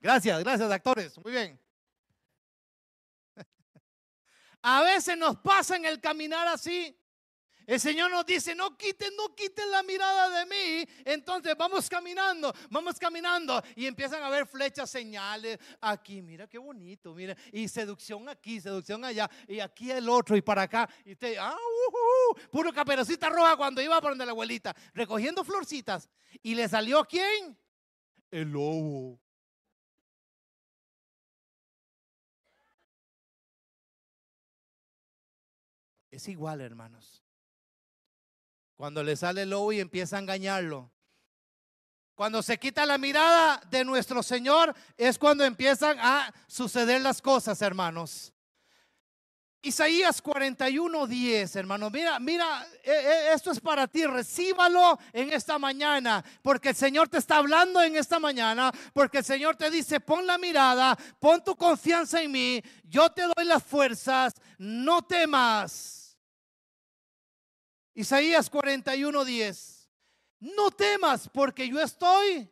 Speaker 1: Gracias, gracias, actores. Muy bien. (laughs) A veces nos pasa en el caminar así. El Señor nos dice, no quiten, no quiten la mirada de mí. Entonces vamos caminando, vamos caminando y empiezan a ver flechas, señales. Aquí, mira qué bonito, mira. Y seducción aquí, seducción allá. Y aquí el otro y para acá. Y usted, ah, uh, uh, puro caperucita roja cuando iba por donde la abuelita, recogiendo florcitas. ¿Y le salió quién? El lobo. Es igual, hermanos. Cuando le sale el y empieza a engañarlo. Cuando se quita la mirada de nuestro Señor es cuando empiezan a suceder las cosas, hermanos. Isaías 41, 10, hermano. Mira, mira, eh, eh, esto es para ti. Recíbalo en esta mañana, porque el Señor te está hablando en esta mañana, porque el Señor te dice, pon la mirada, pon tu confianza en mí, yo te doy las fuerzas, no temas. Isaías 41, 10. No temas porque yo estoy.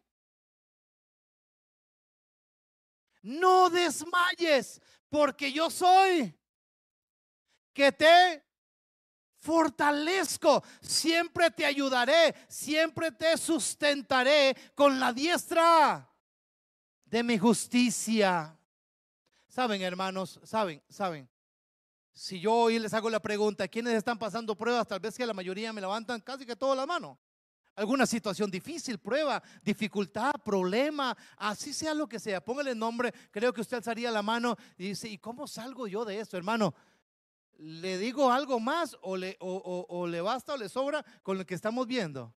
Speaker 1: No desmayes porque yo soy. Que te fortalezco. Siempre te ayudaré. Siempre te sustentaré con la diestra de mi justicia. Saben, hermanos, saben, saben. Si yo hoy les hago la pregunta, ¿quiénes están pasando pruebas? Tal vez que la mayoría me levantan casi que toda la mano. Alguna situación difícil, prueba, dificultad, problema, así sea lo que sea. Póngale nombre, creo que usted alzaría la mano y dice, ¿y cómo salgo yo de esto, hermano? ¿Le digo algo más o le, basta o le sobra con lo que estamos viendo?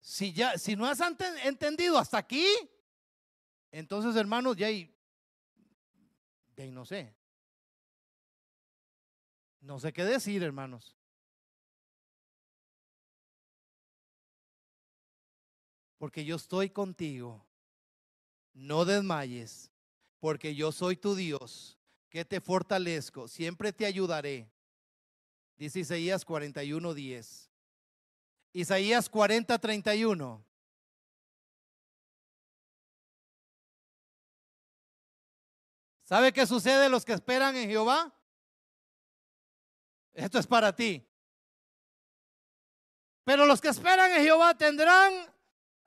Speaker 1: Si, ya, si no has entendido hasta aquí, entonces hermanos, ya hay no sé. No sé qué decir, hermanos. Porque yo estoy contigo. No desmayes, porque yo soy tu Dios, que te fortalezco, siempre te ayudaré. Dice Isaías 41, 10. Isaías 40, ¿Sabe qué sucede los que esperan en Jehová? Esto es para ti. Pero los que esperan en Jehová tendrán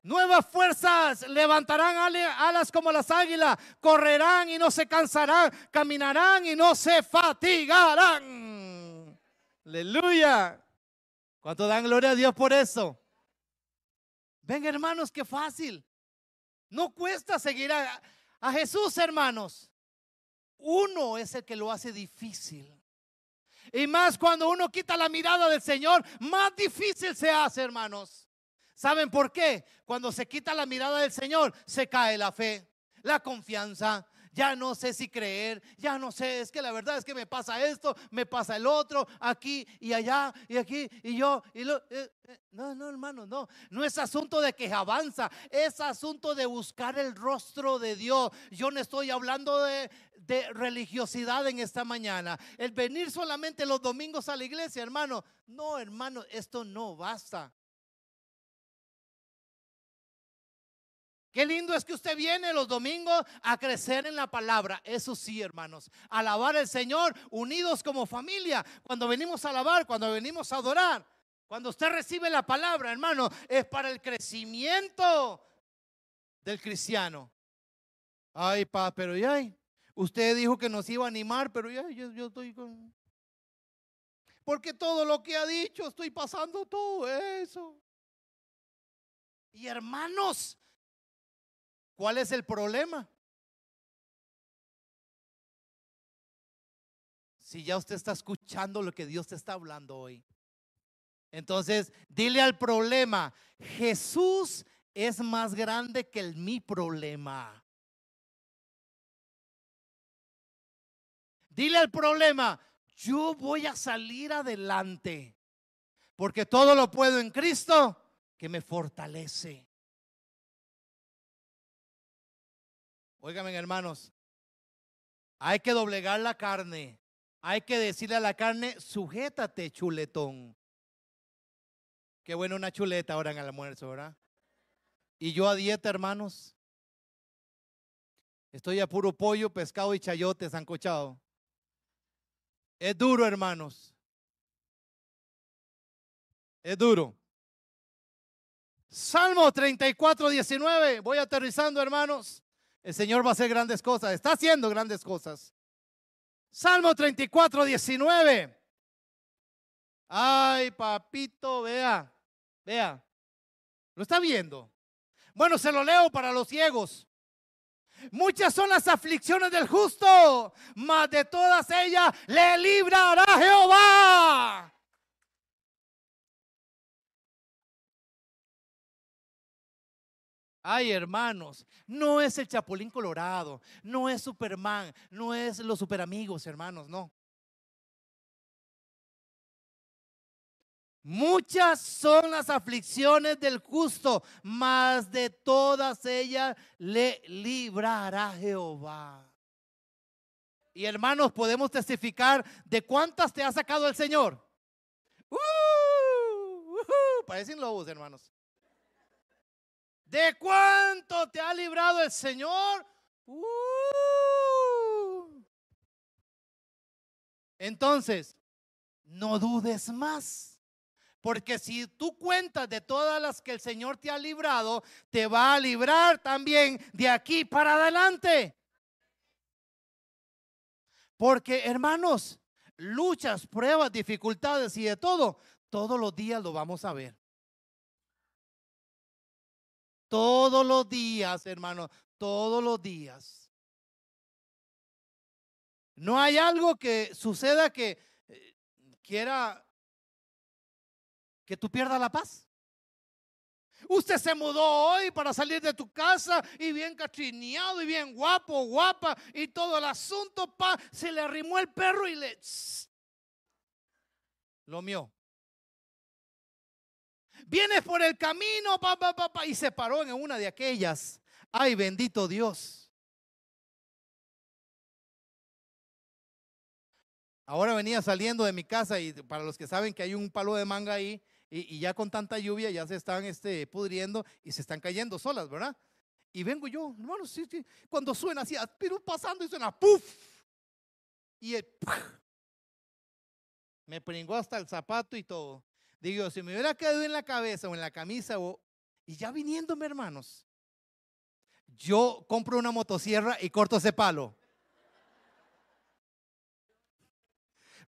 Speaker 1: nuevas fuerzas, levantarán alas como las águilas, correrán y no se cansarán, caminarán y no se fatigarán. Aleluya. ¿Cuánto dan gloria a Dios por eso? Ven hermanos, qué fácil. No cuesta seguir a, a Jesús, hermanos uno es el que lo hace difícil. Y más cuando uno quita la mirada del Señor, más difícil se hace, hermanos. ¿Saben por qué? Cuando se quita la mirada del Señor, se cae la fe, la confianza. Ya no sé si creer, ya no sé, es que la verdad es que me pasa esto, me pasa el otro, aquí y allá y aquí y yo y lo... Eh, eh, no, no, hermano, no. No es asunto de que avanza, es asunto de buscar el rostro de Dios. Yo no estoy hablando de, de religiosidad en esta mañana. El venir solamente los domingos a la iglesia, hermano. No, hermano, esto no basta. Qué lindo es que usted viene los domingos a crecer en la palabra. Eso sí, hermanos. Alabar al Señor unidos como familia. Cuando venimos a alabar, cuando venimos a adorar. Cuando usted recibe la palabra, hermano, es para el crecimiento del cristiano. Ay, pa, pero ya, usted dijo que nos iba a animar, pero ya, yo, yo estoy con... Porque todo lo que ha dicho, estoy pasando todo eso. Y hermanos, ¿Cuál es el problema? Si ya usted está escuchando lo que Dios te está hablando hoy. Entonces, dile al problema, Jesús es más grande que el mi problema. Dile al problema, yo voy a salir adelante, porque todo lo puedo en Cristo que me fortalece. Óigame, hermanos, hay que doblegar la carne. Hay que decirle a la carne, sujétate, chuletón. Qué bueno una chuleta ahora en el almuerzo, ¿verdad? Y yo a dieta, hermanos. Estoy a puro pollo, pescado y chayote zancochado. Es duro, hermanos. Es duro. Salmo 34, 19. Voy aterrizando, hermanos. El Señor va a hacer grandes cosas. Está haciendo grandes cosas. Salmo 34, 19. Ay, papito, vea, vea. ¿Lo está viendo? Bueno, se lo leo para los ciegos. Muchas son las aflicciones del justo, mas de todas ellas le librará Jehová. Ay, hermanos, no es el Chapulín Colorado, no es Superman, no es los superamigos, hermanos, no. Muchas son las aflicciones del justo, mas de todas ellas le librará Jehová. Y hermanos, podemos testificar de cuántas te ha sacado el Señor. Uh, parecen lobos, hermanos. ¿De cuánto te ha librado el Señor? Uh. Entonces, no dudes más. Porque si tú cuentas de todas las que el Señor te ha librado, te va a librar también de aquí para adelante. Porque, hermanos, luchas, pruebas, dificultades y de todo, todos los días lo vamos a ver. Todos los días, hermano, todos los días. No hay algo que suceda que eh, quiera que tú pierdas la paz. Usted se mudó hoy para salir de tu casa y bien catrineado y bien guapo, guapa y todo el asunto, pa, se le arrimó el perro y le... lo mío. Vienes por el camino, papá, papá, y se paró en una de aquellas. Ay, bendito Dios. Ahora venía saliendo de mi casa y para los que saben que hay un palo de manga ahí y, ya con tanta lluvia ya se están este, pudriendo y se están cayendo solas, ¿verdad? Y vengo yo, hermano, cuando suena así, pero pasando y suena, ¡puf! Y el, me pringó hasta el zapato y todo. Digo, si me hubiera quedado en la cabeza o en la camisa, y ya viniéndome, hermanos, yo compro una motosierra y corto ese palo.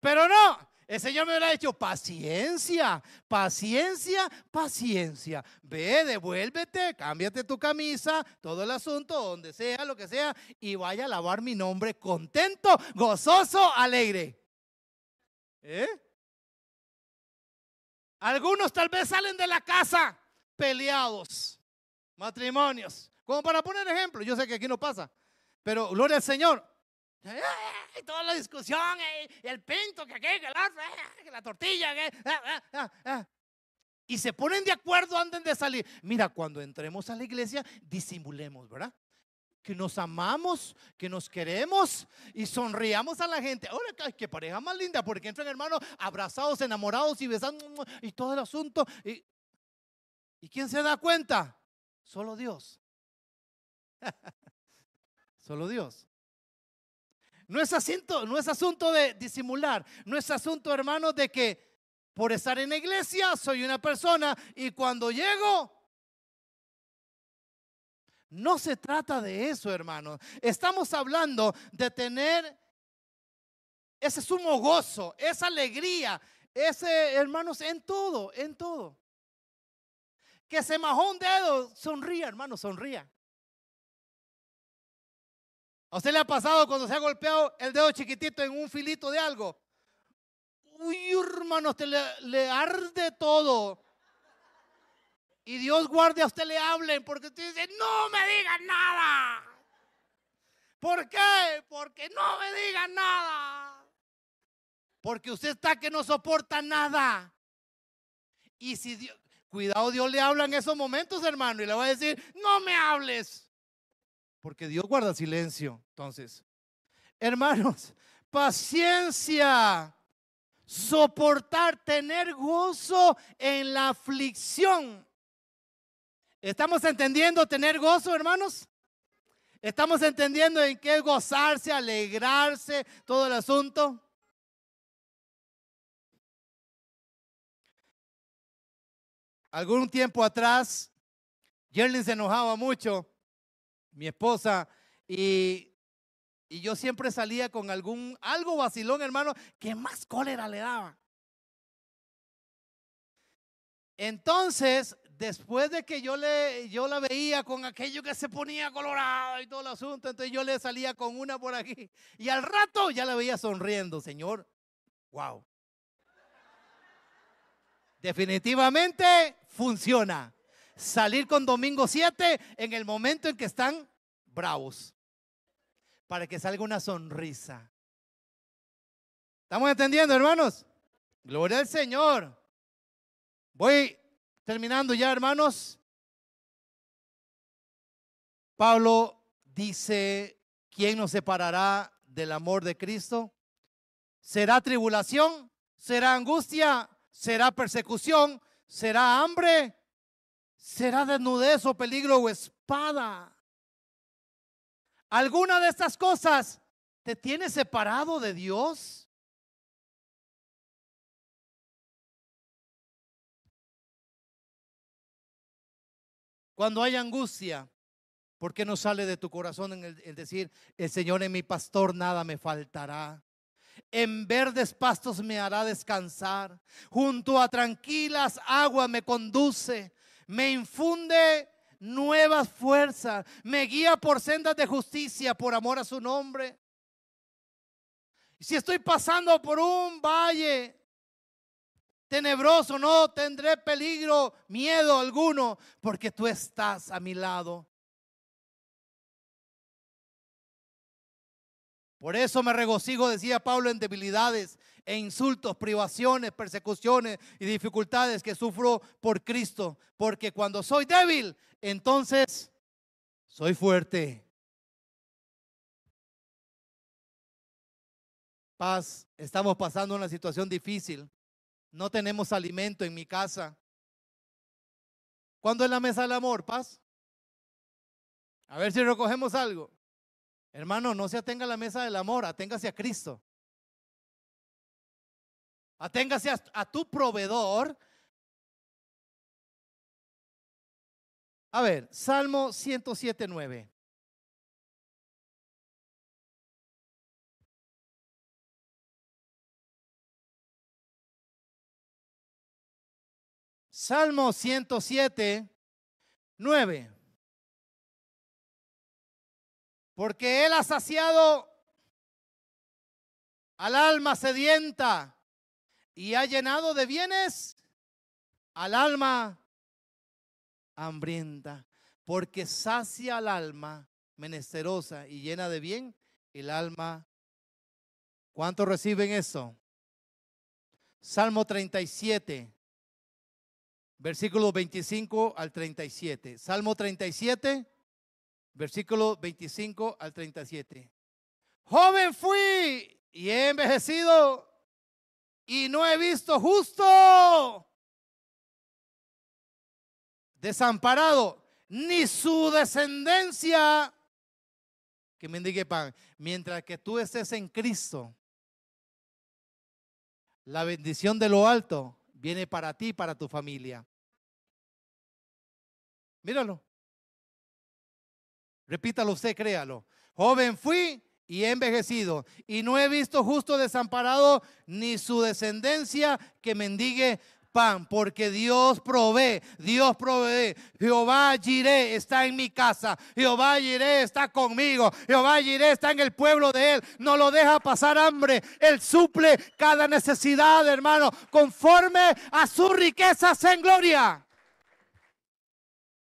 Speaker 1: Pero no, el Señor me hubiera dicho, paciencia, paciencia, paciencia. Ve, devuélvete, cámbiate tu camisa, todo el asunto, donde sea, lo que sea, y vaya a lavar mi nombre contento, gozoso, alegre. ¿Eh? Algunos tal vez salen de la casa peleados, matrimonios. Como para poner ejemplo, yo sé que aquí no pasa. Pero gloria al Señor. Y toda la discusión, el pinto, que aquí, que la, que la tortilla, que, ah, y se ponen de acuerdo antes de salir. Mira, cuando entremos a la iglesia, disimulemos, ¿verdad? Que nos amamos, que nos queremos y sonriamos a la gente. Ahora, qué pareja más linda, porque entran hermanos abrazados, enamorados y besando y todo el asunto. ¿Y, ¿y quién se da cuenta? Solo Dios. (laughs) Solo Dios. No es, asunto, no es asunto de disimular, no es asunto, hermanos, de que por estar en la iglesia soy una persona y cuando llego... No se trata de eso, hermanos. Estamos hablando de tener ese sumo gozo, esa alegría, ese, hermanos, en todo, en todo. Que se majó un dedo, sonría, hermano, sonría. ¿A usted le ha pasado cuando se ha golpeado el dedo chiquitito en un filito de algo? Uy, hermano, usted le, arde todo. Y Dios guarde a usted le hablen porque usted dice, no me digan nada. ¿Por qué? Porque no me digan nada. Porque usted está que no soporta nada. Y si Dios, cuidado, Dios le habla en esos momentos, hermano, y le va a decir, no me hables. Porque Dios guarda silencio. Entonces, hermanos, (laughs) paciencia, soportar, tener gozo en la aflicción. ¿Estamos entendiendo tener gozo, hermanos? ¿Estamos entendiendo en qué gozarse, alegrarse, todo el asunto? Algún tiempo atrás, Jerlin se enojaba mucho mi esposa, y, yo siempre salía con algún, algo vacilón, hermano, que más cólera le daba. Entonces, después de que yo, le, yo la veía con aquello que se ponía colorado y todo el asunto, entonces yo le salía con una por aquí. Y al rato ya la veía sonriendo, Señor. Wow. Definitivamente funciona salir con domingo 7 en el momento en que están bravos. Para que salga una sonrisa. ¿Estamos entendiendo, hermanos? Gloria al Señor. Voy terminando ya, hermanos. Pablo dice, ¿quién nos separará del amor de Cristo? ¿Será tribulación? ¿Será angustia? ¿Será persecución? ¿Será hambre? será desnudez o peligro o espada. ¿Alguna de estas cosas te tiene separado de Dios? Cuando hay angustia, ¿por qué no sale de tu corazón en el, decir, el Señor es mi pastor, nada me faltará? En verdes pastos me hará descansar, junto a tranquilas aguas me conduce me infunde nuevas fuerzas, me guía por sendas de justicia por amor a su nombre. Si estoy pasando por un valle tenebroso, no tendré peligro, miedo alguno, porque tú estás a mi lado. Por eso me regocijo, decía Pablo, en debilidades, e insultos, privaciones, persecuciones y dificultades que sufro por Cristo. Porque cuando soy débil, entonces soy fuerte. Paz, estamos pasando una situación difícil. No tenemos alimento en mi casa. ¿Cuándo es la mesa del amor, paz? A ver si recogemos algo. Hermano, no se atenga a la mesa del amor, aténgase a Cristo. Aténgase a, tu proveedor. A ver, Salmo 107, Salmo 107, 9. Porque Él ha saciado al alma sedienta y ha llenado de bienes al alma hambrienta, porque sacia al alma menesterosa y llena de bien, el alma. ¿Cuántos reciben eso? Salmo 37, versículo 25 al 37. Salmo 37, versículo 25 al 37. Joven fui y he envejecido y no he visto justo desamparado, ni su descendencia que mendigue pan. Mientras que tú estés en Cristo, la bendición de lo alto viene para ti para tu familia. Míralo. Repítalo usted, créalo. Joven fui y he envejecido, y no he visto justo desamparado ni su descendencia que mendigue pan, porque Dios provee, Dios provee. Jehová Jireh está en mi casa, Jehová Jireh está conmigo, Jehová Jireh está en el pueblo de él, no lo deja pasar hambre, él suple cada necesidad, hermano, conforme a sus riquezas en gloria.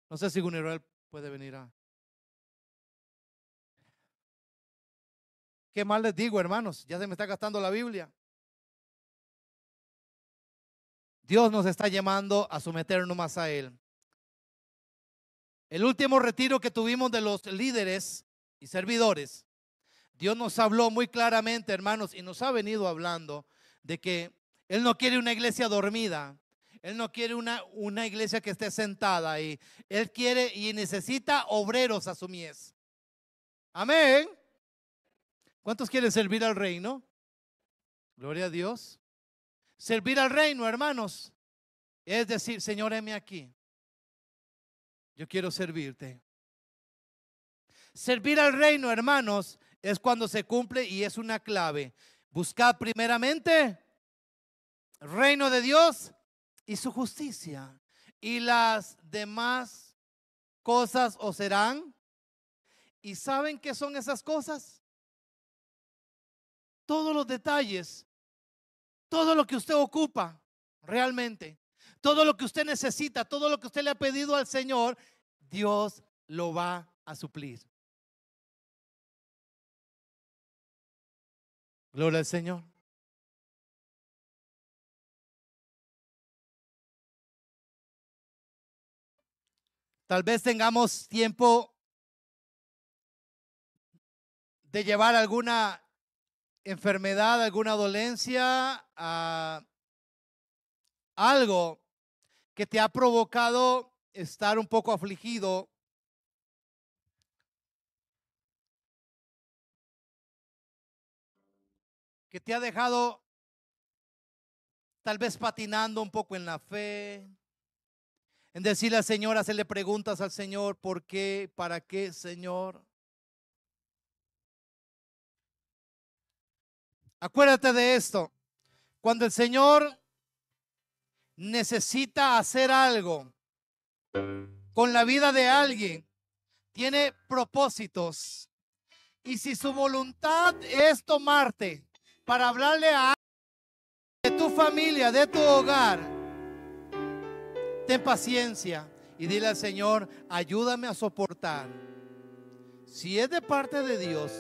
Speaker 1: No sé si Gunirel puede venir a... ¿Qué más les digo, hermanos? Ya se me está gastando la Biblia. Dios nos está llamando a someternos más a Él. El último retiro que tuvimos de los líderes y servidores, Dios nos habló muy claramente, hermanos, y nos ha venido hablando de que Él no quiere una iglesia dormida. Él no quiere una, una iglesia que esté sentada ahí. Él quiere y necesita obreros a su mies. Amén. ¿Cuántos quieren servir al reino? Gloria a Dios. Servir al reino, hermanos, es decir, Señor, aquí. Yo quiero servirte. Servir al reino, hermanos, es cuando se cumple y es una clave. Buscar primeramente reino de Dios y su justicia. Y las demás cosas os serán. ¿Y saben qué son esas cosas? Todos los detalles todo lo que usted ocupa realmente, todo lo que usted necesita, todo lo que usted le ha pedido al Señor, Dios lo va a suplir. Gloria al Señor. Tal vez tengamos tiempo de llevar alguna enfermedad, alguna dolencia, ah, algo que te ha provocado estar un poco afligido. que te ha dejado tal vez patinando un poco en la fe, en decirle al Señor, hacerle preguntas al Señor, ¿por qué? ¿Para qué, Señor? Acuérdate de esto. Cuando el Señor necesita hacer algo con la vida de alguien, tiene propósitos. Y si su voluntad es tomarte para hablarle a de tu familia, de tu hogar, ten paciencia y dile al Señor, ayúdame a soportar. Si es de parte de Dios,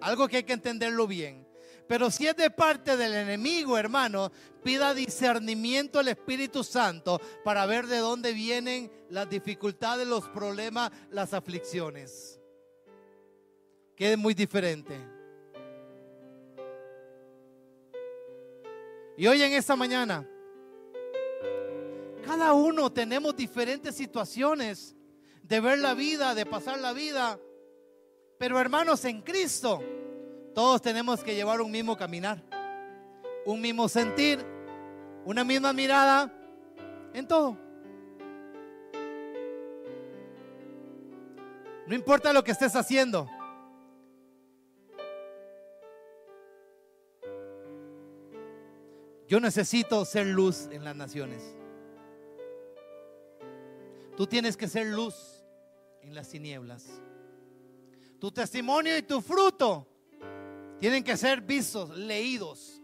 Speaker 1: algo que hay que entenderlo bien, pero si es de parte del enemigo, hermano, pida discernimiento al Espíritu Santo para ver de dónde vienen las dificultades, los problemas, las aflicciones. Que es muy diferente. Y hoy en esta mañana, cada uno tenemos diferentes situaciones de ver la vida, de pasar la vida. Pero hermanos, en Cristo todos tenemos que llevar un mismo caminar, un mismo sentir, una misma mirada en todo. No importa lo que estés haciendo. Yo necesito ser luz en las naciones. Tú tienes que ser luz en las tinieblas. Tu testimonio y tu fruto tienen que ser vistos, leídos.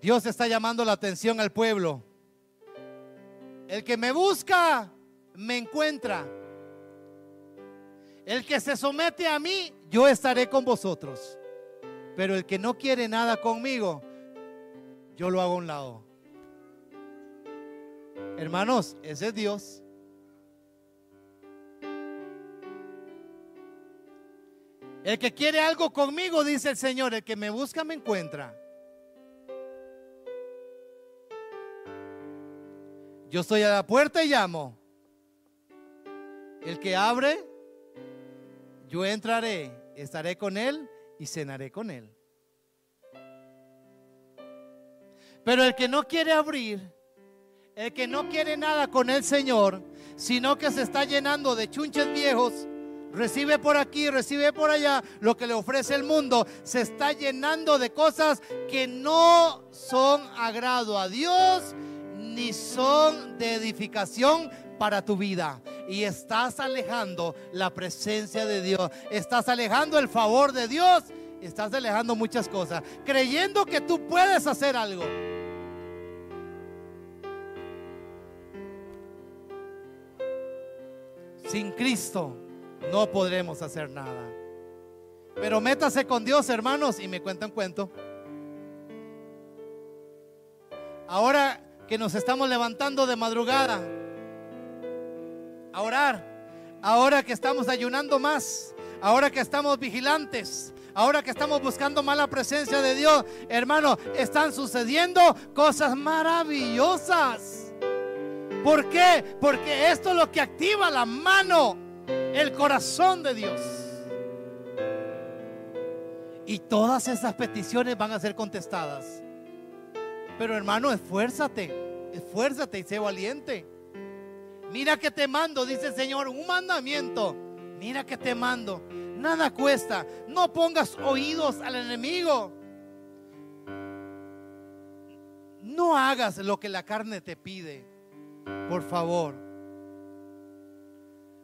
Speaker 1: Dios está llamando la atención al pueblo El que me busca, me encuentra. El que se somete a mí, yo estaré con vosotros. Pero el que no quiere nada conmigo, yo lo hago a un lado. Hermanos, ese es Dios. El que quiere algo conmigo, dice el Señor, el que me busca me encuentra. Yo estoy a la puerta y llamo. El que abre, yo entraré, estaré con él y cenaré con él. Pero el que no quiere abrir, el que no quiere nada con el Señor, sino que se está llenando de chunches viejos, recibe por aquí, recibe por allá lo que le ofrece el mundo, se está llenando de cosas que no son agrado a Dios ni son de edificación para tu vida. Y estás alejando la presencia de Dios, estás alejando el favor de Dios, estás alejando muchas cosas, creyendo que tú puedes hacer algo. Sin Cristo no podremos hacer nada. Pero métase con Dios, hermanos, y me cuentan cuento. Ahora que nos estamos levantando de madrugada a orar, ahora que estamos ayunando más, ahora que estamos vigilantes, ahora que estamos buscando más la presencia de Dios, hermano, están sucediendo cosas maravillosas. ¿Por qué? Porque esto es lo que activa la mano, el corazón de Dios. Y todas esas peticiones van a ser contestadas. Pero hermano, esfuérzate, esfuérzate y sé valiente. Mira que te mando, dice el Señor, un mandamiento. Mira que te mando. Nada cuesta. No pongas oídos al enemigo. No hagas lo que la carne te pide. Por favor.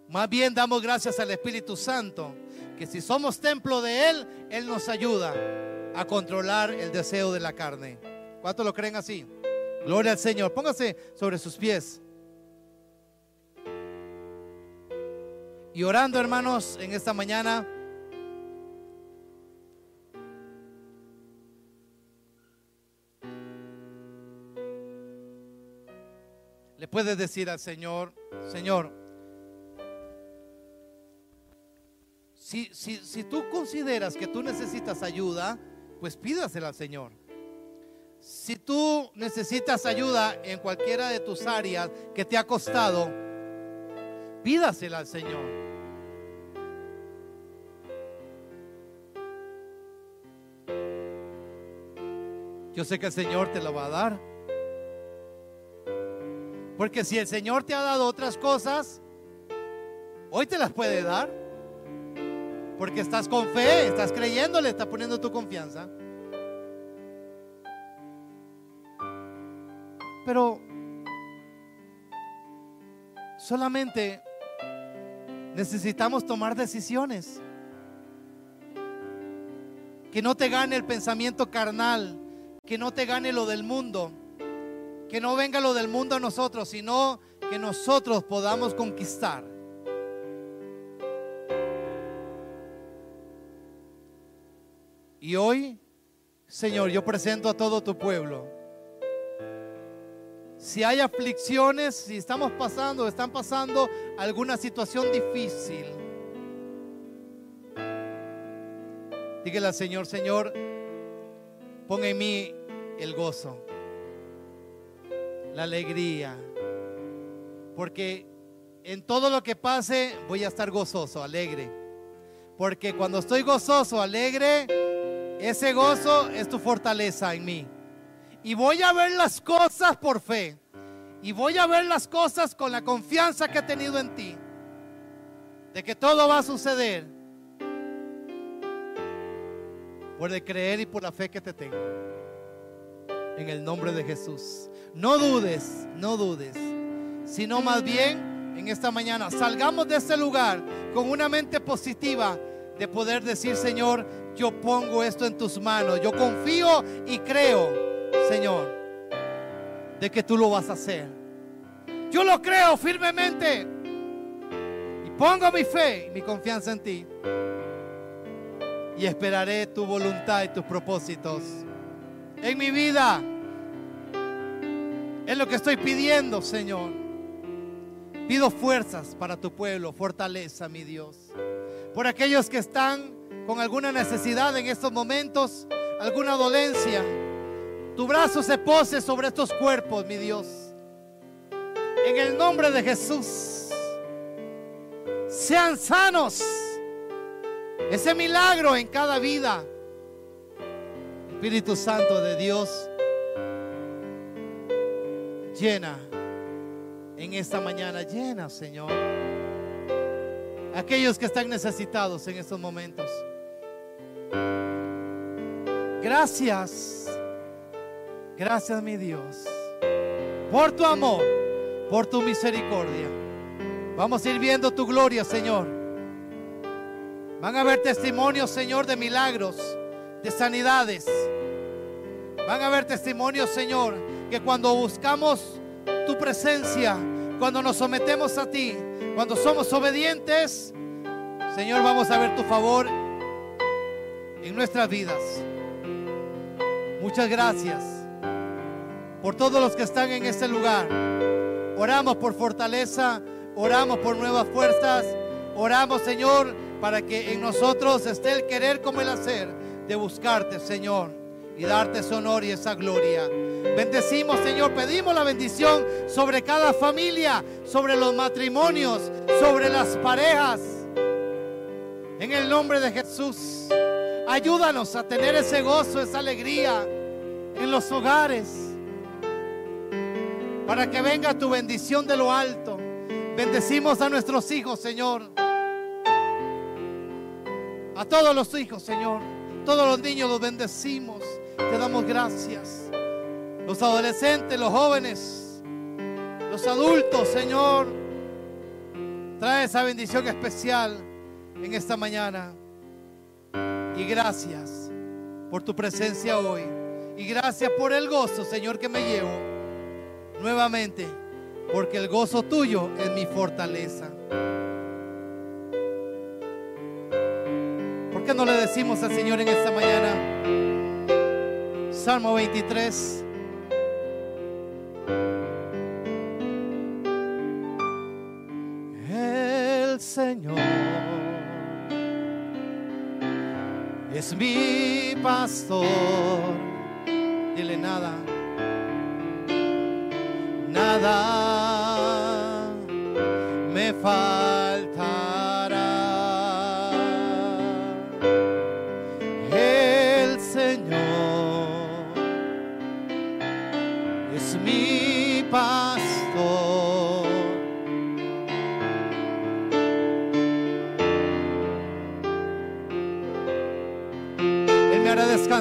Speaker 1: Más bien damos gracias al Espíritu Santo. Que si somos templo de Él, Él nos ayuda a controlar el deseo de la carne. ¿Cuántos lo creen así? Gloria al Señor. Póngase sobre sus pies. Y orando, hermanos, en esta mañana. Le puedes decir al Señor, Señor, si, si, si tú consideras que tú necesitas ayuda, pues pídasela al Señor. Si tú necesitas ayuda en cualquiera de tus áreas que te ha costado, pídasela al Señor. Yo sé que el Señor te lo va a dar. Porque si el Señor te ha dado otras cosas, hoy te las puede dar. Porque estás con fe, estás creyéndole, estás poniendo tu confianza. Pero solamente necesitamos tomar decisiones. Que no te gane el pensamiento carnal, que no te gane lo del mundo, que no venga lo del mundo a nosotros, sino que nosotros podamos conquistar. Y hoy, Señor, yo presento a todo tu pueblo si hay aflicciones, si estamos pasando, están pasando alguna situación difícil, dígale al Señor, Señor, ponga en mí el gozo, la alegría, porque en todo lo que pase voy a estar gozoso, alegre. Porque cuando estoy gozoso, alegre, ese gozo es tu fortaleza en mí. Y voy a ver las cosas por fe. Y voy a ver las cosas con la confianza que he tenido en ti. De que todo va a suceder. Por el creer y por la fe que te tengo. En el nombre de Jesús. No dudes, no dudes. Sino más bien en esta mañana salgamos de este lugar con una mente positiva de poder decir, Señor, yo pongo esto en tus manos. Yo confío y creo Señor, de que tú lo vas a hacer. Yo lo creo firmemente. Y pongo mi fe y mi confianza en ti. Y esperaré tu voluntad y tus propósitos en mi vida. Es lo que estoy pidiendo, Señor. Pido fuerzas para tu pueblo, fortaleza, mi Dios. Por aquellos que están con alguna necesidad en estos momentos, alguna dolencia, tu brazo se pose sobre estos cuerpos, mi Dios. En el nombre de Jesús, sean sanos. Ese milagro en cada vida. Espíritu Santo de Dios, llena en esta mañana, llena, Señor. Aquellos que están necesitados en estos momentos. Gracias, gracias mi Dios, por tu amor, por tu misericordia. Vamos a ir viendo tu gloria, Señor. Van a haber testimonios, Señor, de milagros, de sanidades. Van a haber testimonios, Señor, que cuando buscamos tu presencia, cuando nos sometemos a ti, cuando somos obedientes, Señor, vamos a ver tu favor en nuestras vidas. Muchas gracias por todos los que están en este lugar. Oramos por fortaleza, oramos por nuevas fuerzas, oramos, Señor, para que en nosotros esté el querer como el hacer de buscarte, Señor, y darte ese honor y esa gloria. Bendecimos, Señor, pedimos la bendición sobre cada familia, sobre los matrimonios, sobre las parejas. En el nombre de Jesús, ayúdanos a tener ese gozo, esa alegría en los hogares. Para que venga tu bendición de lo alto. Bendecimos a nuestros hijos, Señor. A todos los hijos, Señor. Todos los niños los bendecimos. Te damos gracias. Los adolescentes, los jóvenes, los adultos, Señor. Trae esa bendición especial en esta mañana. Y gracias por tu presencia hoy. Y gracias por el gozo, Señor, que me llevo nuevamente. Porque el gozo tuyo es mi fortaleza. ¿Por qué no le decimos al Señor en esta mañana? Salmo 23. El Señor es mi pastor. Dile nada. Nada me faltará.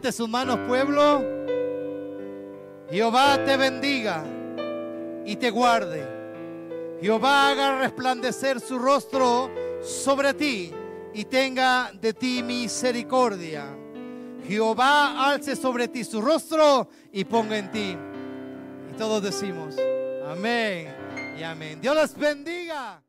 Speaker 1: Levante sus manos, pueblo. Jehová te bendiga y te guarde. Jehová haga resplandecer su rostro sobre ti y tenga de ti misericordia. Jehová alce sobre ti su rostro y ponga en ti. Y todos decimos, amén y amén. Dios les bendiga.